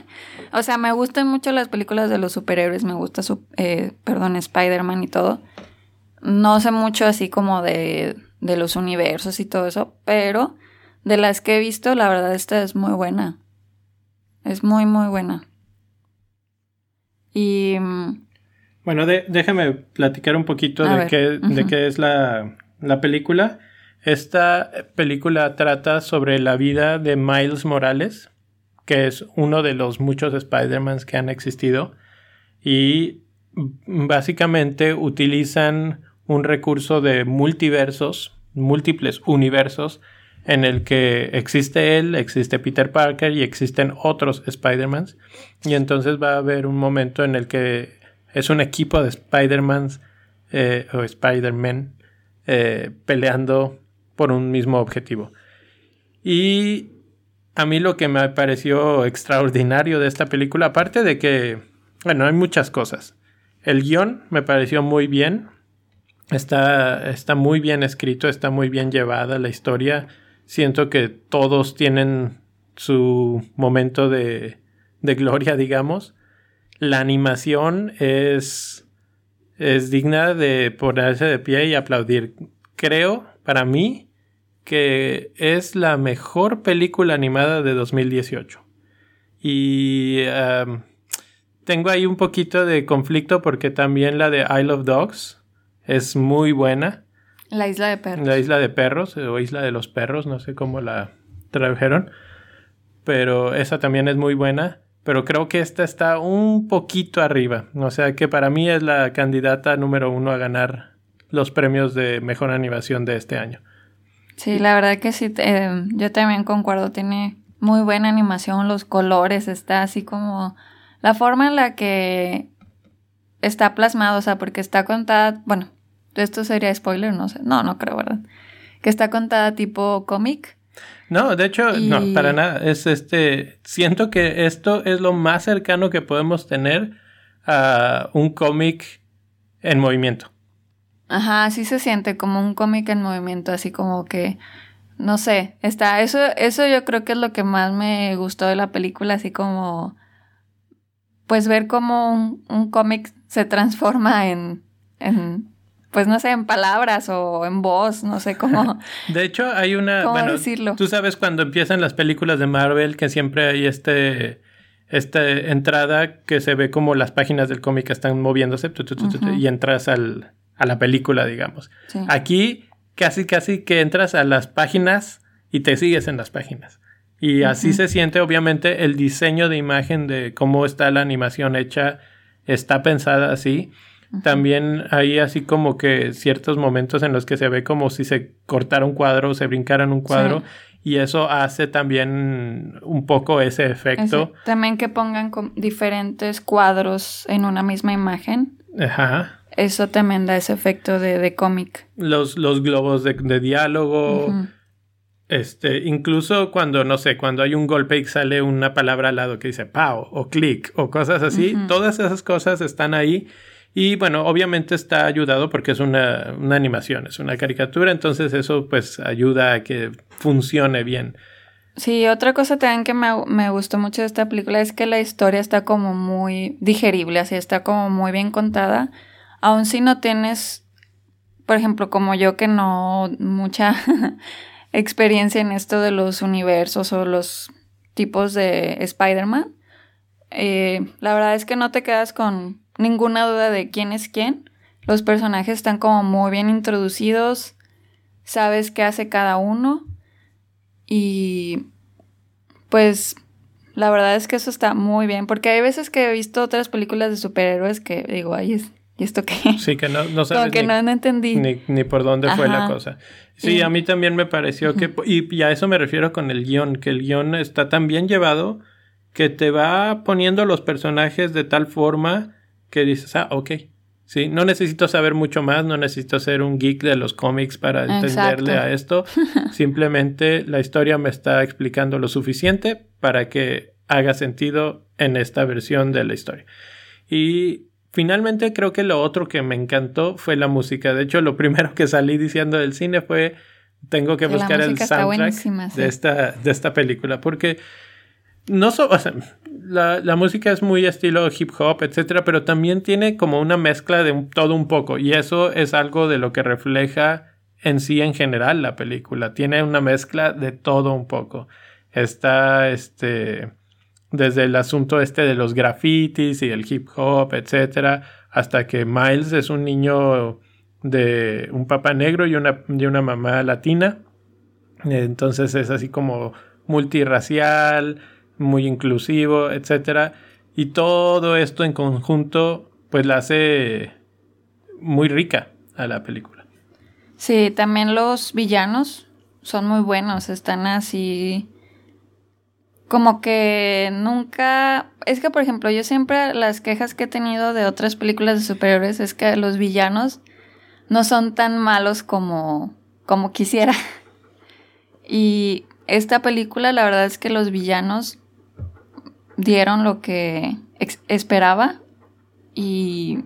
<laughs> o sea, me gustan mucho las películas de los superhéroes, me gusta su, eh, perdón, Spider-Man y todo. No sé mucho así como de, de los universos y todo eso, pero de las que he visto, la verdad esta es muy buena. Es muy, muy buena. Y... Mm, bueno, déjame platicar un poquito de, qué, de qué es la, la película. Esta película trata sobre la vida de Miles Morales, que es uno de los muchos Spider-Mans que han existido. Y básicamente utilizan un recurso de multiversos, múltiples universos, en el que existe él, existe Peter Parker y existen otros Spider-Mans. Y entonces va a haber un momento en el que es un equipo de Spider-Mans eh, o Spider-Man eh, peleando por un mismo objetivo. Y a mí lo que me pareció extraordinario de esta película, aparte de que, bueno, hay muchas cosas. El guion me pareció muy bien. Está, está muy bien escrito, está muy bien llevada la historia siento que todos tienen su momento de, de gloria, digamos. La animación es, es digna de ponerse de pie y aplaudir. Creo, para mí, que es la mejor película animada de 2018. Y tengo ahí un poquito de conflicto porque también la de Isle of Dogs es muy buena. La isla de perros. La isla de perros o isla de los perros, no sé cómo la tradujeron. Pero esa también es muy buena. Pero creo que esta está un poquito arriba. O sea que para mí es la candidata número uno a ganar los premios de mejor animación de este año. Sí, la verdad que sí, eh, yo también concuerdo. Tiene muy buena animación, los colores, está así como la forma en la que está plasmado, o sea, porque está contada, bueno, esto sería spoiler, no sé. No, no creo, ¿verdad? Que está contada tipo cómic. No, de hecho, no, para nada. Es este. Siento que esto es lo más cercano que podemos tener a un cómic en movimiento. Ajá, sí se siente como un cómic en movimiento, así como que. No sé, está. Eso, eso yo creo que es lo que más me gustó de la película, así como. Pues ver cómo un, un cómic se transforma en, en pues no sé, en palabras o en voz, no sé cómo. <laughs> De hecho, hay una. ¿Cómo decirlo? Tú sabes cuando empiezan las películas de Marvel que siempre hay este. Esta entrada que se ve como las páginas del cómic están moviéndose y entras al, a la película, digamos. Aquí casi, casi que entras a las páginas y te sigues en las páginas. Y así se siente, obviamente, el diseño de imagen de cómo está la animación hecha está pensada así. También hay así como que ciertos momentos en los que se ve como si se cortara un cuadro o se brincara en un cuadro. Y eso hace también un poco ese efecto. También que pongan diferentes cuadros en una misma imagen. Ajá. Eso también da ese efecto de, cómic. Los, los globos de, diálogo. Este, incluso cuando, no sé, cuando hay un golpe y sale una palabra al lado que dice pow o click o cosas así, todas esas cosas están ahí. Y bueno, obviamente está ayudado porque es una, animación, es una caricatura, entonces eso pues ayuda a que funcione bien. Sí, otra cosa también que me, me, gustó mucho de esta película es que la historia está como muy digerible, así está como muy bien contada. Aun si no tienes, por ejemplo, como yo que no mucha <laughs> experiencia en esto de los universos o los tipos de Spider-Man, eh, la verdad es que no te quedas con ninguna duda de quién es quién. Los personajes están como muy bien introducidos, sabes qué hace cada uno y pues la verdad es que eso está muy bien, porque hay veces que he visto otras películas de superhéroes que digo, ay, es ¿y esto qué? Sí, que no, no <laughs> sabes. que no, entendí. Ni, por dónde fue la cosa. Sí, a mí también me pareció que. Y, a eso me refiero con el guion, que el guion está tan bien llevado que te va poniendo los personajes de tal forma que dices, ah, ok. Sí, no necesito saber mucho más, no necesito ser un geek de los cómics para entenderle a esto. <laughs> Simplemente la historia me está explicando lo suficiente para que haga sentido en esta versión de la historia. Y Finalmente creo que lo otro que me encantó fue la música. De hecho, lo <laughs> primero que salí diciendo del cine fue tengo que buscar el soundtrack de, esta, de esta película. Porque no so, la, la, música es muy estilo hip hop, etcétera, pero también tiene como una mezcla de todo un poco. Y eso es algo de lo que refleja en sí en general la película. Tiene una mezcla de todo un poco. Está este desde el asunto este de los grafitis y el hip hop, etcétera, hasta que Miles es un niño de un papá negro y una, una mamá latina. Entonces es así como multirracial, muy inclusivo, etcétera. Y todo esto en conjunto, pues la hace muy rica a la película. Sí, también los villanos son muy buenos, están así como que nunca... Es que, por ejemplo, yo siempre las quejas que he tenido de otras películas de superhéroes es que los villanos no son tan malos como, como quisiera. <laughs> Y esta película, la verdad es que los villanos dieron lo que esperaba y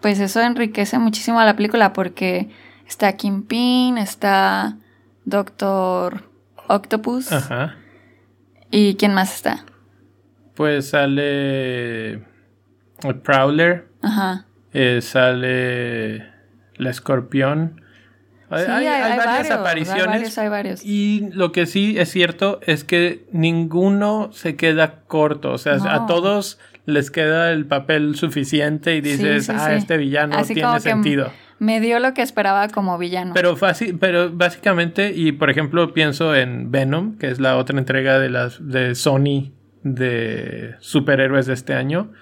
pues eso enriquece muchísimo a la película porque está Kingpin, está Doctor Octopus. Ajá. ¿Y quién más está? Pues sale el Prowler. Ajá. Eh, sale la Escorpión. Hay, varias apariciones. Hay varios, hay varios. Y lo que sí es cierto es que ninguno se queda corto. O sea, a todos les queda el papel suficiente y dices, ah, este villano tiene sentido me dio lo que esperaba como villano. Pero, fácil, pero básicamente, y por ejemplo pienso en Venom, que es la otra entrega de, las, de Sony de superhéroes de este año,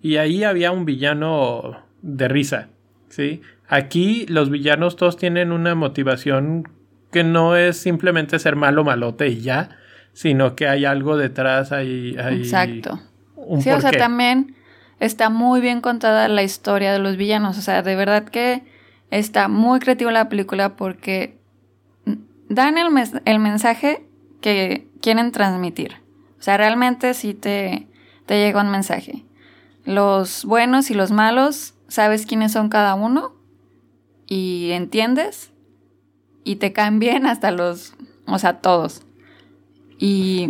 y ahí había un villano de risa, ¿sí? Aquí los villanos todos tienen una motivación que no es simplemente ser malo malote y ya, sino que hay algo detrás, hay... Exacto. sí, o sea, también está muy bien contada la historia de los villanos, o sea, de verdad que Está muy creativa la película porque dan el, el mensaje que quieren transmitir. O sea, realmente sí te, te llega un mensaje. Los buenos y los malos, sabes quiénes son cada uno y entiendes y te caen bien hasta los, o sea, todos. Y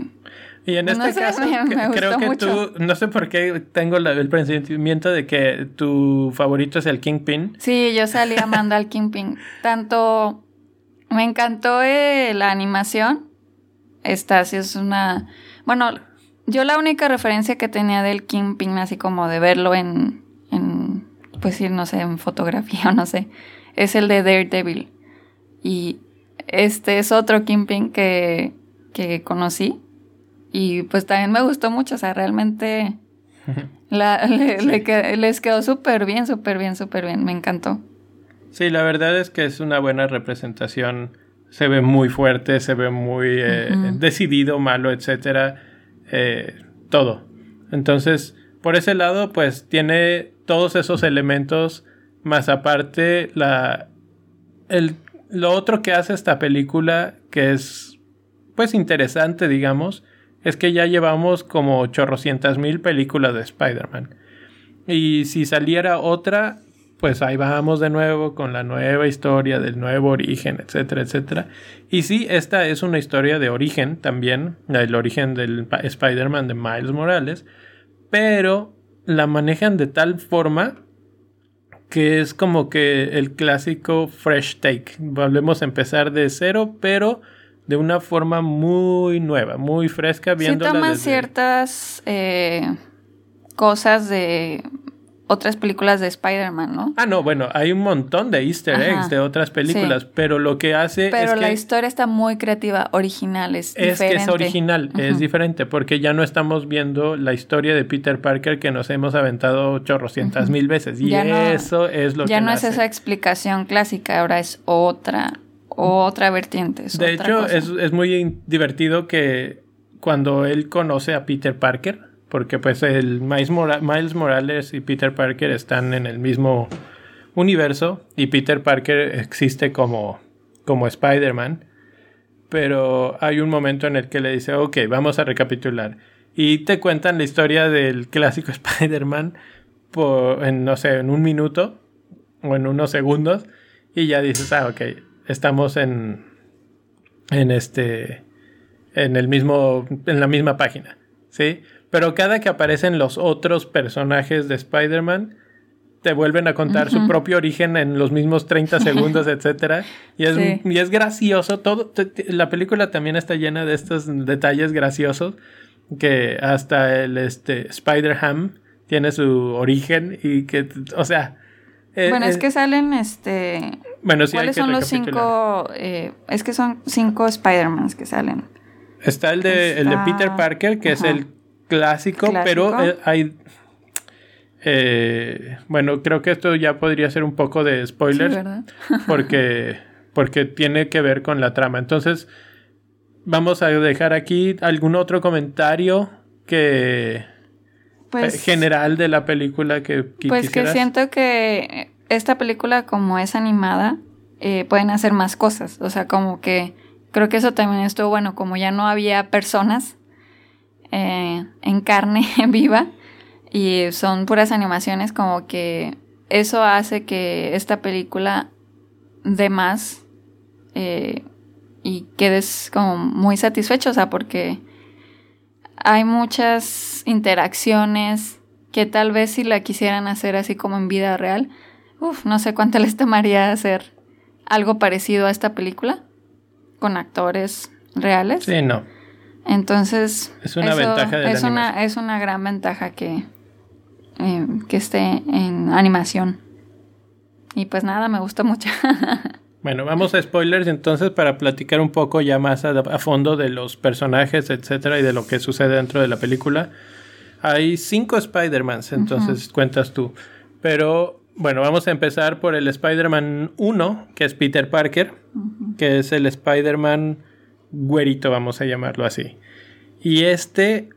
y en este caso, <laughs> creo que tú, no sé por qué tengo el presentimiento de que tu favorito es el Kingpin. Sí, yo salí amando al Kingpin. <laughs> Tanto me encantó eh, la animación. Esta sí es una. Bueno, yo la única referencia que tenía del Kingpin, así como de verlo en. en pues sí, no sé, en fotografía <laughs> o no sé, es el de Daredevil. Y este es otro Kingpin que, que conocí y pues también me gustó mucho, o sea, realmente <laughs> les quedó súper bien, súper bien, súper bien. Me encantó. Sí, la verdad es que es una buena representación. Se ve muy fuerte, se ve muy eh, decidido, malo, etcétera. Eh, todo. Entonces, por ese lado, pues tiene todos esos elementos, más aparte la, el, lo otro que hace esta película, que es pues interesante, digamos, es que ya llevamos como chorrocientas mil películas de Spider-Man. Y si saliera otra, pues ahí vamos de nuevo con la nueva historia del nuevo origen, etcétera, etcétera. Y sí, esta es una historia de origen también, el origen del Spider-Man de Miles Morales, pero la manejan de tal forma que es como que el clásico fresh take. Volvemos a empezar de cero, pero de una forma muy nueva, muy fresca. Viéndola sí toman ciertas eh, cosas de otras películas de Spider-Man, ¿no? Ah, no, bueno, hay un montón de easter eggs de otras películas, pero lo que hace pero es la historia está muy creativa, original, es, es que es original, es diferente, porque ya no estamos viendo la historia de Peter Parker que nos hemos aventado chorrocientas mil veces, y eso es lo que Ya no es esa explicación clásica, ahora es otra, otra vertiente. de hecho, es, es muy divertido que cuando él conoce a Peter Parker, porque pues el Miles, Morales y Peter Parker están en el mismo universo y Peter Parker existe como, como Spider-Man, pero hay un momento en el que le dice, ok, vamos a recapitular. Y te cuentan la historia del clásico <laughs> Spider-Man en, no sé, en un minuto o en unos segundos y ya dices, ah, ok, estamos en, en este, en el mismo, en la misma página, ¿sí? Pero cada que aparecen los otros personajes de Spider-Man, te vuelven a contar su propio origen en los mismos 30 <laughs> segundos, etc. Y es, y es gracioso. Todo, la película también está llena de estos detalles graciosos. Que hasta el este, Spider-Ham tiene su origen y que, o sea... Eh, bueno, es eh, que salen, este... Bueno, sí ¿Cuáles son los cinco? Eh, es que son cinco Spider-Mans que salen. Está el de, el de Peter Parker, que es el clásico, pero eh, hay... Eh, bueno, creo que esto ya podría ser un poco de spoilers, <laughs> porque, porque tiene que ver con la trama. Entonces, vamos a dejar aquí algún otro comentario que... Pues, general de la película que, Pues que siento que esta película como es animada, eh, pueden hacer más cosas. O sea, como que creo que eso también estuvo bueno, como ya no había personas, eh, en carne <laughs> viva y son puras animaciones como que eso hace que esta película de más eh, y quedes como muy satisfecho, o sea, porque hay muchas interacciones que tal vez si la quisieran hacer así como en vida real, uff, no sé cuánto <laughs> les tomaría hacer algo parecido a esta película con actores reales. Sí, no. Entonces, es una ventaja de es una, es una gran ventaja que, eh, que esté en animación. Y pues nada, me gusta mucho. <laughs> bueno, vamos a spoilers entonces para platicar un poco ya más a, fondo de los personajes, etcétera, y de lo que sucede dentro de la película. Hay cinco Spider-Mans, entonces cuentas tú. Pero bueno, vamos a empezar por el Spider-Man 1, que es Peter Parker, que es el Spider-Man güerito, vamos a llamarlo así. Y este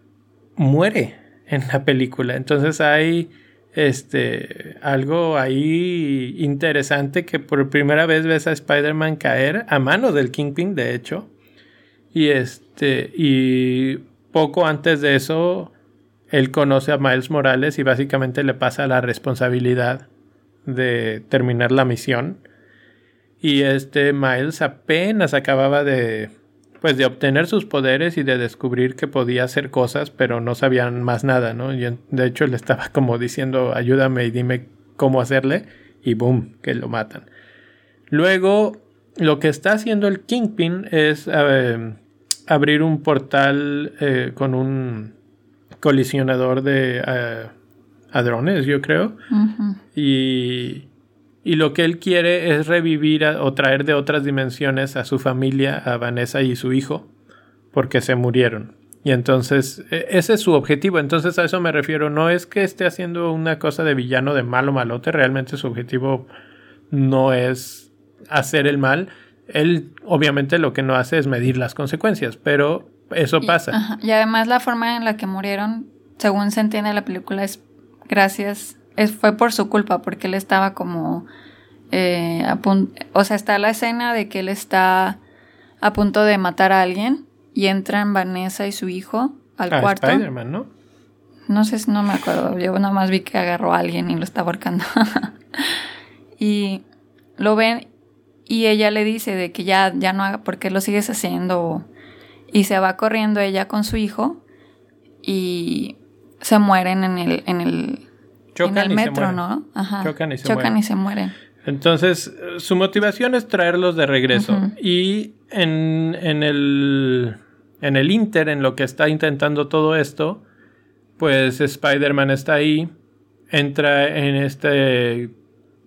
muere en la película. Entonces hay este algo ahí interesante que por primera vez ves a Spider-Man caer a manos del Kingpin, de hecho. Y este y poco antes de eso él conoce a Miles Morales y básicamente le pasa la responsabilidad de terminar la misión. Y este Miles apenas acababa de pues de obtener sus poderes y de descubrir que podía hacer cosas, pero no sabían más nada, ¿no? Y de hecho le estaba <laughs> como diciendo, ayúdame y dime cómo hacerle, y boom, que lo matan. Luego, lo que está haciendo el Kingpin es eh, abrir un portal eh, con un colisionador de eh, hadrones, yo creo. Y y lo que él quiere es revivir o traer de otras dimensiones a su familia, a Vanessa y su hijo, porque se murieron. Y entonces, e, ese es su objetivo. Entonces, a eso me refiero. No es que esté haciendo una cosa de villano, de malo, malote. Realmente su objetivo no es hacer el mal. Él, obviamente, lo que no hace es medir las consecuencias, pero eso pasa. Y además, la forma en la que murieron, según se entiende la película, es gracias. Es, fue por su culpa, porque él estaba como. Eh, o sea, está la escena de que él está a punto de matar a alguien y entran Vanessa y su hijo al ah, cuarto. Spider-Man, ¿no? No sé, si no me acuerdo. Yo nada más vi que agarró a alguien y lo está ahorcando. <laughs> y lo ven y ella le dice de que ya, ya no haga, ¿por qué lo sigues haciendo? Y se va corriendo ella con su hijo y se mueren en el, en el, en el metro, ¿no? Ajá. Chocan y se Chocan mueren. y se mueren. Entonces, su motivación es traerlos de regreso. Y en, en, el, en el Inter, en lo que está intentando todo esto, pues Spider-Man está ahí, entra en este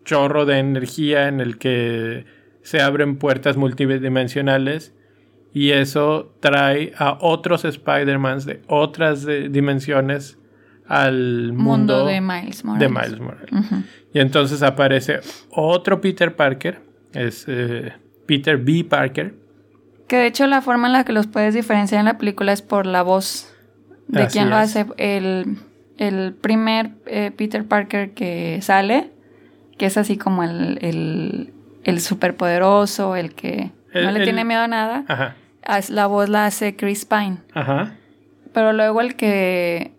chorro de energía en el que se abren puertas multidimensionales y eso trae a otros Spider-Mans de otras dimensiones al mundo, de Miles Morales. Y entonces aparece otro Peter Parker, es eh, Peter B. Parker. Que de hecho la forma en la que los puedes diferenciar en la película es por la voz de quien lo hace. El, el primer eh, Peter Parker que sale, que es así como el, el, el superpoderoso, el que no le tiene miedo a nada. Ajá. La voz la hace Chris Pine. Ajá. Pero luego el que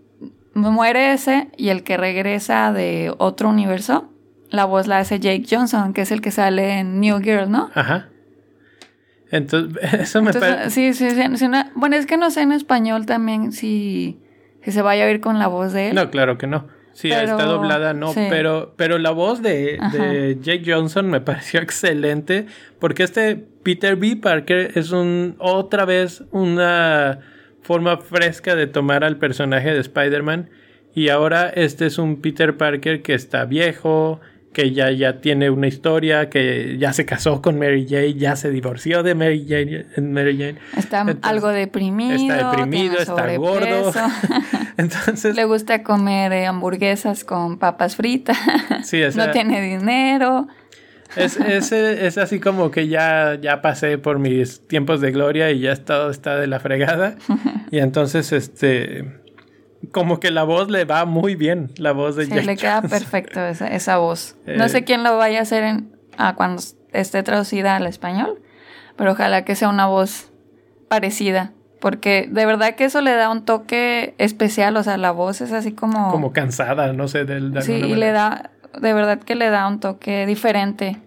muere ese y el que regresa de otro universo, la voz la hace Jake Johnson, que es el que sale en New Girl, ¿no? Ajá. Entonces, <laughs> eso me parece. Sí, sí, sí. bueno, es que no sé en español también si, si se vaya a oír con la voz de él. No, claro que no. Sí, está doblada, no, pero, pero la voz de, de, Jake Johnson me <laughs> pareció excelente porque este Peter B. Parker es un otra vez una forma fresca de tomar al personaje de Spider-Man. Y ahora este es un Peter Parker que está viejo, que ya, ya tiene una historia, que ya se casó con Mary Jane, ya se divorció de Mary Jane. Mary Está algo deprimido. Está deprimido, está gordo. <laughs> Entonces. Le gusta comer eh, hamburguesas con papas fritas. no tiene dinero. Es, es, es, así como que ya, ya pasé por mis tiempos de gloria y ya todo está de la fregada. <laughs> Y entonces, este, como que la voz le va muy bien, la voz de sí, le queda perfecto esa, esa voz. no sé eh, quién lo vaya a hacer en, cuando esté traducida al español, pero ojalá que sea una voz parecida. Porque de verdad que eso le da un toque especial, o sea, la voz es así como... Como cansada, no sé, del... sí, y le da, de verdad que le da un toque diferente.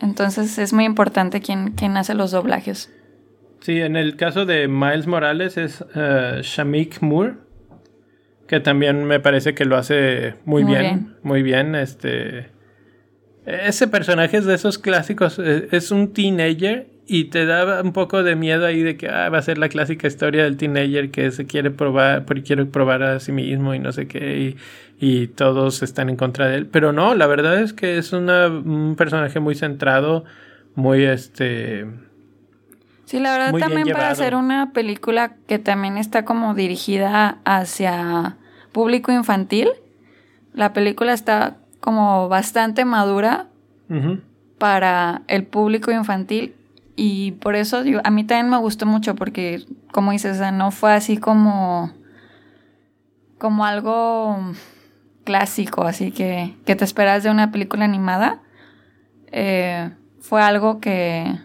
Entonces es muy importante quién, hace los doblajes. Sí, en el caso de Miles Morales es uh, Shamik Moore, que también me parece que lo hace muy, bien, muy bien. Este, ese personaje es de esos clásicos, e, es un teenager y te da un poco de miedo ahí de que ah, va a ser la clásica historia del teenager que se quiere probar, quiere probar a sí mismo y no sé qué, y, todos están en contra de él. Pero no, la verdad es que es un personaje muy centrado, muy este. Sí, la verdad también para hacer una película que también está como dirigida hacia público infantil, la película está como bastante madura para el público infantil y por eso a mí también me gustó mucho porque, como dices, no fue así como, como algo clásico, así que, que te esperas de una película animada. Eh, fue algo que,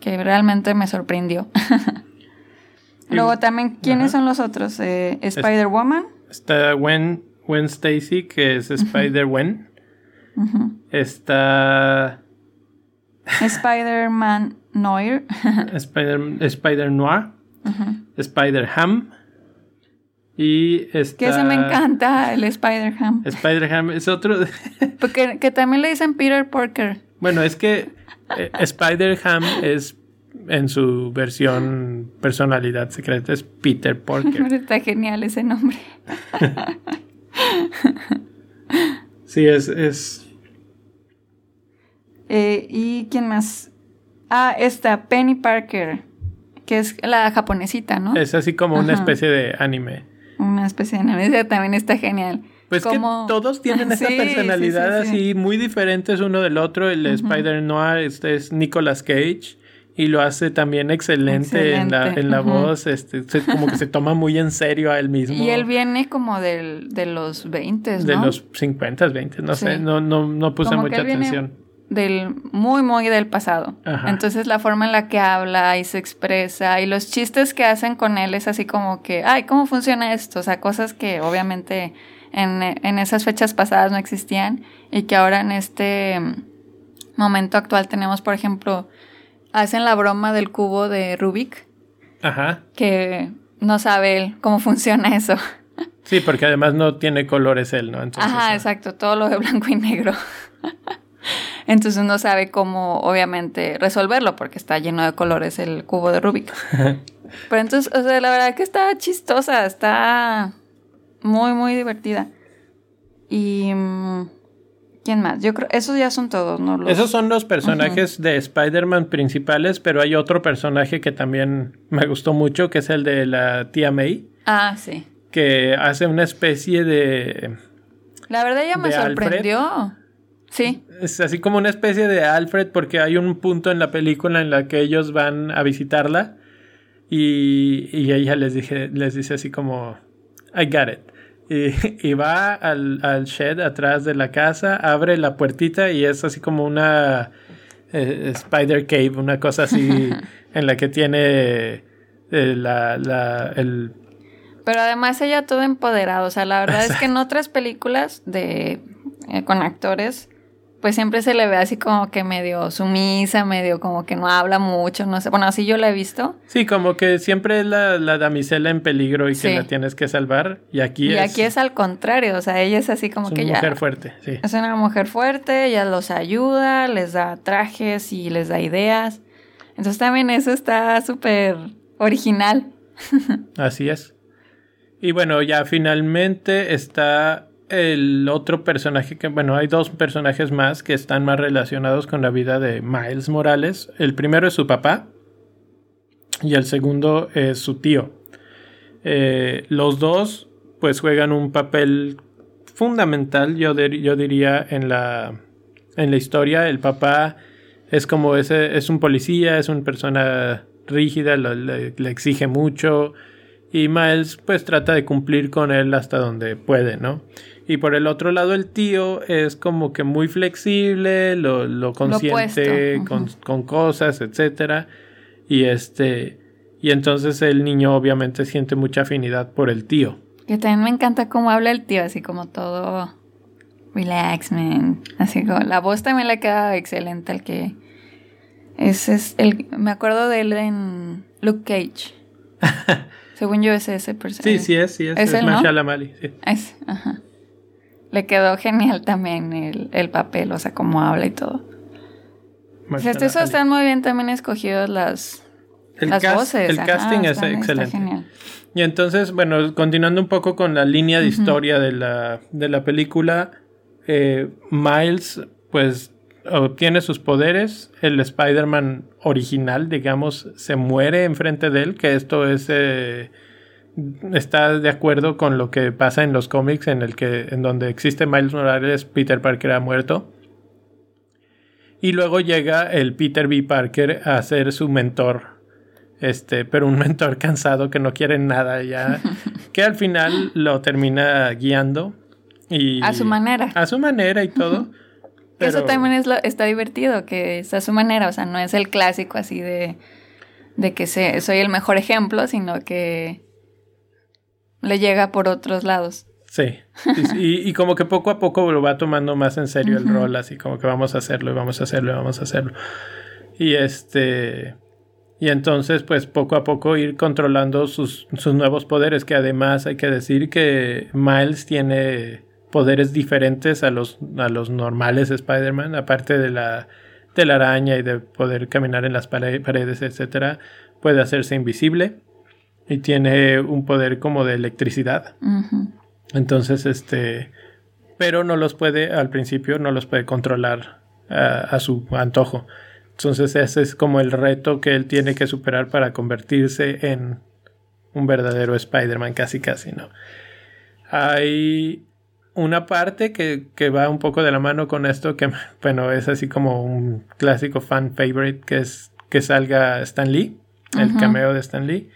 que realmente me sorprendió. <laughs> Luego también, ¿quiénes son los otros? Eh, Spider-Woman. Está Gwen, Gwen Stacy, que es Spider-Wen. Está Spider-Man Noir. <laughs> Spider, Spider Noir. Spider-Ham. Y está... Que se me encanta el Spider-Ham. Spider-Ham es otro... <laughs> Porque que también le dicen Peter Parker. Bueno, es que eh, Spider-Ham es en su versión personalidad secreta es Peter Parker. <laughs> Está genial ese nombre. sí, es, es eh, ¿Y quién más? Ah, esta, Penny Parker, que es la japonesita, ¿no? Es así como una especie de anime. Una especie de anime, <laughs> también está genial. Pues que todos tienen <laughs> esa personalidad así muy diferentes uno del otro. El Spider Noir este es Nicolas Cage y lo hace también excelente, en la, en la voz, este, como que se toma muy en serio a él <laughs> mismo. Y él viene como del, de los 20, ¿no? De los 50, 20, no sé, no, no, no puse mucha atención. Del muy, muy del pasado. Entonces la forma en la que habla y se expresa y los chistes que hacen con él es así como que, ay, ¿cómo funciona esto? O sea, cosas que obviamente en, en esas fechas pasadas no existían y que ahora en este momento actual tenemos, por ejemplo, hacen la broma del cubo de Rubik. Ajá. Que no sabe él cómo funciona eso. Sí, porque además no tiene colores él, ¿no? Ajá, exacto, todo lo de blanco y negro. <laughs> Entonces no sabe cómo, obviamente, resolverlo porque está lleno de colores el cubo de Rubik. <laughs> Pero entonces, o sea, la verdad que está chistosa, está muy, muy divertida. Y... Mm, ¿Quién más? Yo creo, esos ya son todos, ¿no? Esos son los personajes de Spider-Man principales, pero hay otro personaje que también me gustó mucho, que es el de la tía May. Ah, sí. Que hace una especie de... La verdad ya me sorprendió. Sí. Es así como una especie de Alfred, porque hay un punto en la película en la que ellos van a visitarla y, y ella les, dije, les dice así como, I got it. Y, va al, al, shed atrás de la casa, abre la puertita y es así como una eh, Spider Cave, una cosa así <laughs> en la que tiene eh, la, la, el... Pero además ella todo empoderado, o sea, la verdad es que en otras películas de eh, con actores pues siempre se le ve así como que medio sumisa, medio como que no habla mucho, no sé. Bueno, así yo la he visto. Sí, como que siempre es la, damisela en peligro y que la tienes que salvar. Y aquí y es. Y aquí es al contrario, o sea, ella es así como que ya. Es una mujer fuerte, sí. Es una mujer fuerte, ella los ayuda, les da trajes y les da ideas. Entonces también eso está súper original. <laughs> así es. Y bueno, ya finalmente está el otro personaje que, bueno, hay dos personajes más que están más relacionados con la vida de Miles Morales. El primero es su papá y el segundo es su tío. Eh, los dos pues juegan un papel fundamental, yo, yo diría, en la, en la historia. El papá es como ese, es un policía, es una persona rígida, le, le exige mucho y Miles pues trata de cumplir con él hasta donde puede, ¿no? Y por el otro lado, el tío es como que muy flexible, lo, lo consiente con, cosas, etcétera. Y este. Y entonces el niño obviamente siente mucha afinidad por el tío. Que también me encanta cómo habla el tío, así como todo. Relax, man. Así como la voz también le queda excelente al que. Ese es el. Me acuerdo de él en Luke Cage. <laughs> Según yo, es ese personaje. Sí, sí es, sí es. Es, es Amali, sí. Es, ajá le quedó genial también el, papel, o sea, cómo habla y todo. Esto están muy bien también escogidos las, las voces. El casting es excelente. Y entonces, bueno, continuando un poco con la línea de historia de la, de la película, eh, Miles, pues, obtiene sus poderes. El Spider-Man original, digamos, se muere enfrente de él, que esto es... Eh, está de acuerdo con lo que pasa en los cómics en el que en donde existe Miles Morales Peter Parker ha muerto. Y luego llega el Peter B. Parker a ser su mentor este pero un <laughs> mentor cansado que no quiere nada ya <laughs> que al final lo termina guiando y a su manera. A su manera y todo eso también es lo, está divertido que es a su manera o sea no es el clásico así de de que soy el mejor ejemplo sino que le llega por otros lados. Sí, y, como que poco a poco lo va tomando más en serio el rol, así como que vamos a hacerlo y vamos a hacerlo y vamos a hacerlo. Y este... Y entonces, pues poco a poco ir controlando sus, sus nuevos poderes, que además hay que decir que Miles tiene poderes diferentes a los, a los normales Spider-Man, aparte de la, de la araña y de poder caminar en las paredes, etcétera, puede hacerse invisible y tiene un poder como de electricidad. Entonces, este, pero no los puede, al principio, no los puede controlar a, su antojo. Entonces ese es como el reto que él tiene que superar para convertirse en un verdadero Spider-Man, casi casi, ¿no? Hay una parte que, va un poco de la mano con esto, que <laughs> bueno, es así como un clásico fan favorite, que es que salga Stan Lee, el cameo de Stan Lee,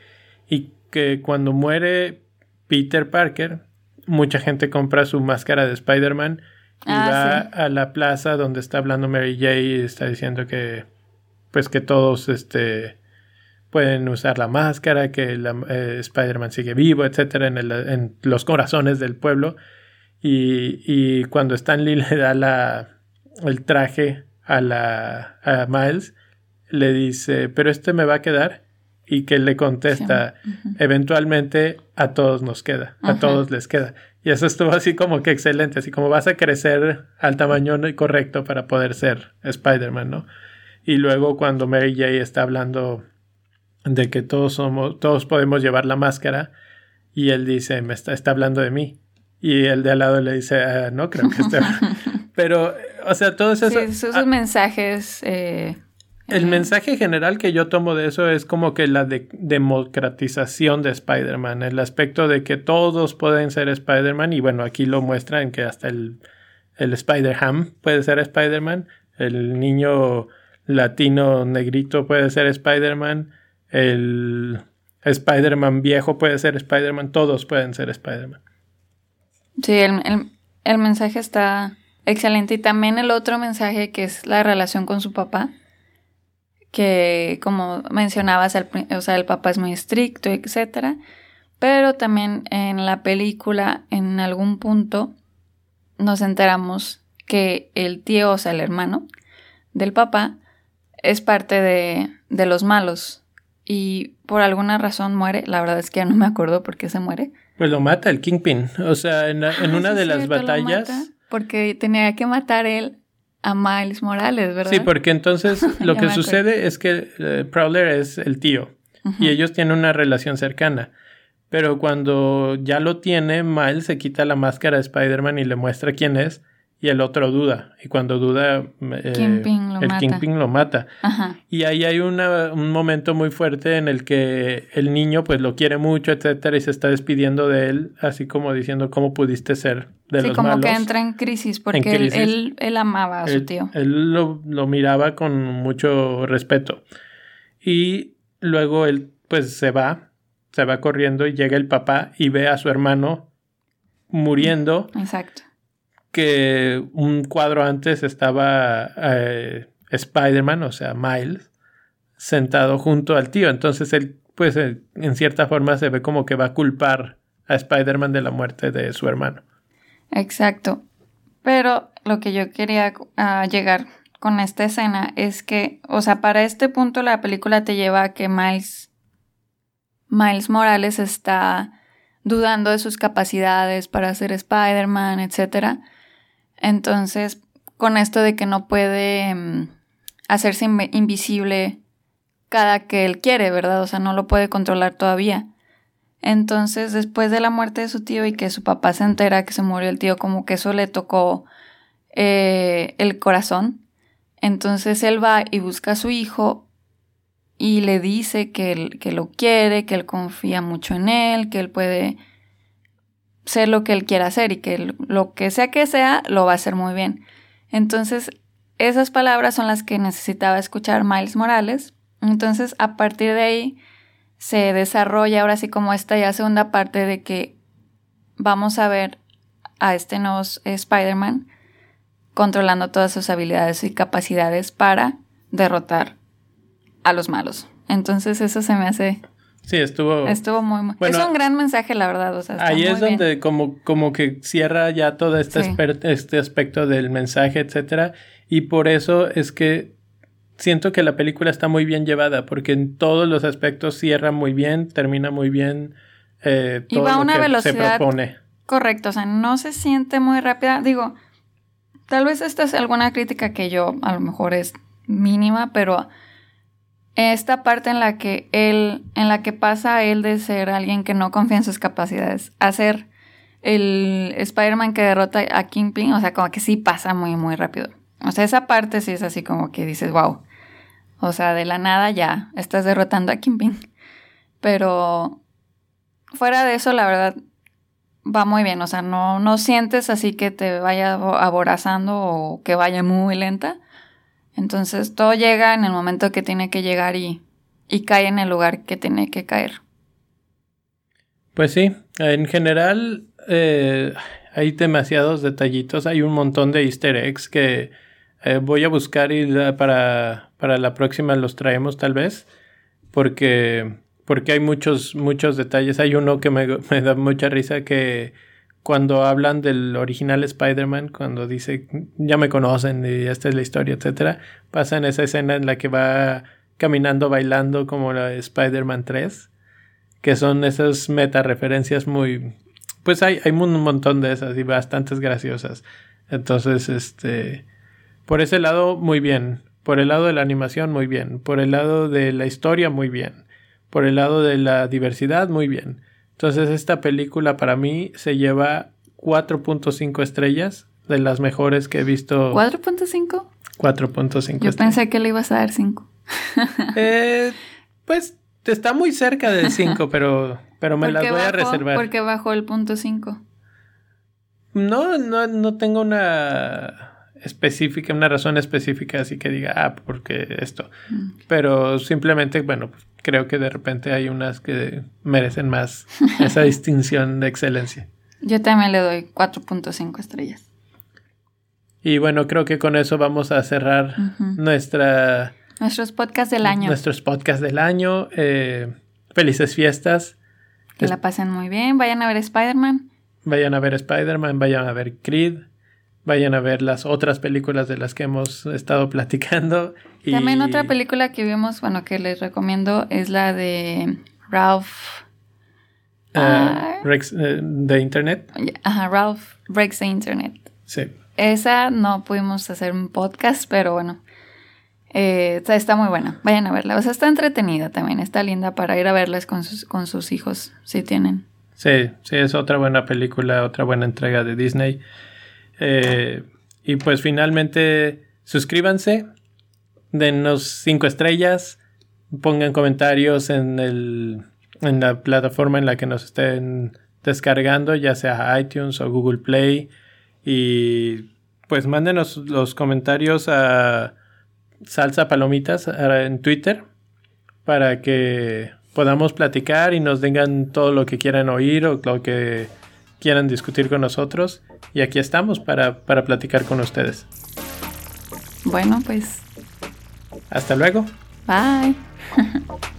y que cuando muere Peter Parker, mucha gente compra su máscara de Spider-Man y ah, va a la plaza donde está hablando Mary J y está diciendo que pues que todos este pueden usar la máscara, que eh, Spider-Man sigue vivo, etcétera, en, en, los corazones del pueblo. Y, y, cuando Stan Lee <laughs> le da la, el traje a, la, a Miles, le dice, pero este me va a quedar. Y que le contesta, eventualmente a todos nos queda, a todos les queda. Y eso estuvo así como que excelente, así como vas a crecer al tamaño correcto para poder ser Spider-Man, ¿no? Y luego cuando Mary J está hablando de que todos somos, todos podemos llevar la máscara, y él dice, me está, está hablando de mí. Y el de al lado le dice, ah, no creo que esté. <laughs> Pero, o sea, todos esos... Sí, esos ah, mensajes... Eh, el eh, mensaje general que yo tomo de eso es como que la democratización de Spider-Man, el aspecto de que todos pueden ser Spider-Man y bueno, aquí lo muestran que hasta el, el Spider-Ham puede ser Spider-Man, el niño latino negrito puede ser Spider-Man, el Spider-Man viejo puede ser Spider-Man, todos pueden ser Spider-Man. Sí, el, mensaje está excelente. Y también el otro mensaje que es la relación con su papá, que como mencionabas, el, o sea, el papá es muy estricto, etc. Pero también en la película, en algún punto, nos enteramos que el tío, o sea, el hermano del papá, es parte de, de los malos. Y por alguna razón muere. La verdad es que ya no me acuerdo por qué se muere. Pues lo mata el Kingpin. O sea, en, una de las batallas. porque tenía que matar él a Miles Morales, ¿verdad? Sí, porque entonces <laughs> lo que sucede es que eh, Prowler es el tío y ellos tienen una relación cercana. Pero cuando ya lo tiene, Miles se quita la máscara de Spider-Man y le muestra quién es y el otro duda. Y cuando duda, eh, el Kingpin lo mata. Y ahí hay un momento muy fuerte en el que el niño pues lo quiere mucho, etcétera, y se está despidiendo de él, así como diciendo cómo pudiste ser de sí, como que entra en crisis porque Él, él, amaba a su tío. Él lo, lo miraba con mucho respeto. Y luego él pues se va, se va corriendo y llega el papá y ve a su hermano muriendo. Exacto que un cuadro antes estaba eh, Spider-Man, o sea, Miles, sentado junto al tío. Entonces él, pues, eh, en cierta forma se ve como que va a culpar a Spider-Man de la muerte de su hermano. Exacto. Pero lo que yo quería ah, llegar con esta escena es que, o sea, para este punto la película te lleva a que Miles, Miles Morales está dudando de sus capacidades para ser Spider-Man, etcétera entonces, con esto de que no puede mm, hacerse invisible cada que él quiere, ¿verdad? O sea, no lo puede controlar todavía. Entonces, después de la muerte de su tío y que su papá se entera que se murió el tío, como que eso le tocó eh, el corazón. Entonces él va y busca a su hijo y le dice que, que lo quiere, que él confía mucho en él, que él puede ser lo que él quiera hacer y que lo que sea que sea, lo va a hacer muy bien. Entonces, esas palabras son las que necesitaba escuchar Miles Morales. Entonces, a partir de ahí, se desarrolla ahora sí como esta ya segunda parte de que vamos a ver a este nuevo Spider-Man controlando todas sus habilidades y capacidades para derrotar a los malos. Entonces eso se me hace Sí, estuvo. Estuvo muy. es un gran mensaje, la verdad. O sea, ahí es donde como, como que cierra ya todo este, este aspecto del mensaje, etcétera. Y por eso es que siento que la película está muy bien llevada, porque en todos los aspectos cierra muy bien, termina muy bien. Eh, todo y va a una velocidad. Se propone. Correcto, o sea, no se siente muy rápida. Digo, tal vez esta es alguna crítica que yo a lo mejor es mínima, pero esta parte en la que él, en la que pasa él de ser alguien que no confía en sus capacidades, a ser el Spider-Man que derrota a Kingpin, o sea, como que sí pasa muy, muy rápido. O sea, esa parte sí es así como que dices, wow. O sea, de la nada ya estás derrotando a Kingpin. <laughs> Pero fuera de eso, la verdad, va muy bien. O sea, no, no sientes así que te vaya aborazando o que vaya muy lenta. Entonces todo llega en el momento que tiene que llegar y, y cae en el lugar que tiene que caer. Pues sí, en general eh, hay demasiados detallitos, hay un montón de easter eggs que eh, voy a buscar y para, para la próxima los traemos tal vez, porque porque hay muchos, muchos detalles. Hay uno que me, <laughs> da mucha risa que cuando hablan del original Spider-Man, cuando dice ya me conocen y esta es la historia, etcétera, pasa en esa escena en la que va caminando, bailando como la Spider-Man 3, que son esas meta referencias muy. Pues hay, hay un montón de esas y bastantes graciosas. Entonces, este. Por ese lado, muy bien. Por el lado de la animación, muy bien. Por el lado de la historia, muy bien por el lado de la diversidad, muy bien. Entonces esta película para mí se lleva 4.5 estrellas, de las mejores que he visto. ¿4.5? 4.5. Yo pensé que le ibas a dar 5. eh, pues está muy cerca del 5, <laughs> pero, pero me las voy a reservar. ¿Por qué bajó el punto 5? No, no, no tengo una específica, una razón específica así que diga, ah, porque esto. Mm. Pero simplemente, bueno, pues, creo que de repente hay unas que merecen más esa <laughs> distinción de excelencia. Yo también le doy 4.5 estrellas. Y bueno, creo que con eso vamos a cerrar nuestra... Nuestros podcasts del año. Nuestros podcasts del año. Eh, felices fiestas. Que la pasen muy bien. Vayan a ver Spider-Man. Vayan a ver Spider-Man, vayan a ver Creed. Vayan a ver las otras películas de las que hemos estado <laughs> platicando. Y... También otra película que vimos, bueno, que les recomiendo es la de Ralph. Uh, Rex, eh, de Internet. Ajá, Ralph Breaks the Internet. Sí. Esa no pudimos hacer un podcast, pero bueno. Eh, está muy buena. Vayan a verla. O sea, está entretenida también. Está linda para ir a verlas con sus, con sus hijos, si tienen. Sí, sí, es otra buena película, otra buena entrega de Disney. Eh, y pues finalmente suscríbanse, denos cinco estrellas, pongan comentarios en, el, en la plataforma en la que nos estén descargando, ya sea iTunes o Google Play. Y pues mándenos los comentarios a Salsa Palomitas en Twitter para que podamos platicar y nos digan todo lo que quieran oír o lo que quieran discutir con nosotros. Y aquí estamos para, para platicar con ustedes. Bueno, pues. Hasta luego. Bye. <laughs>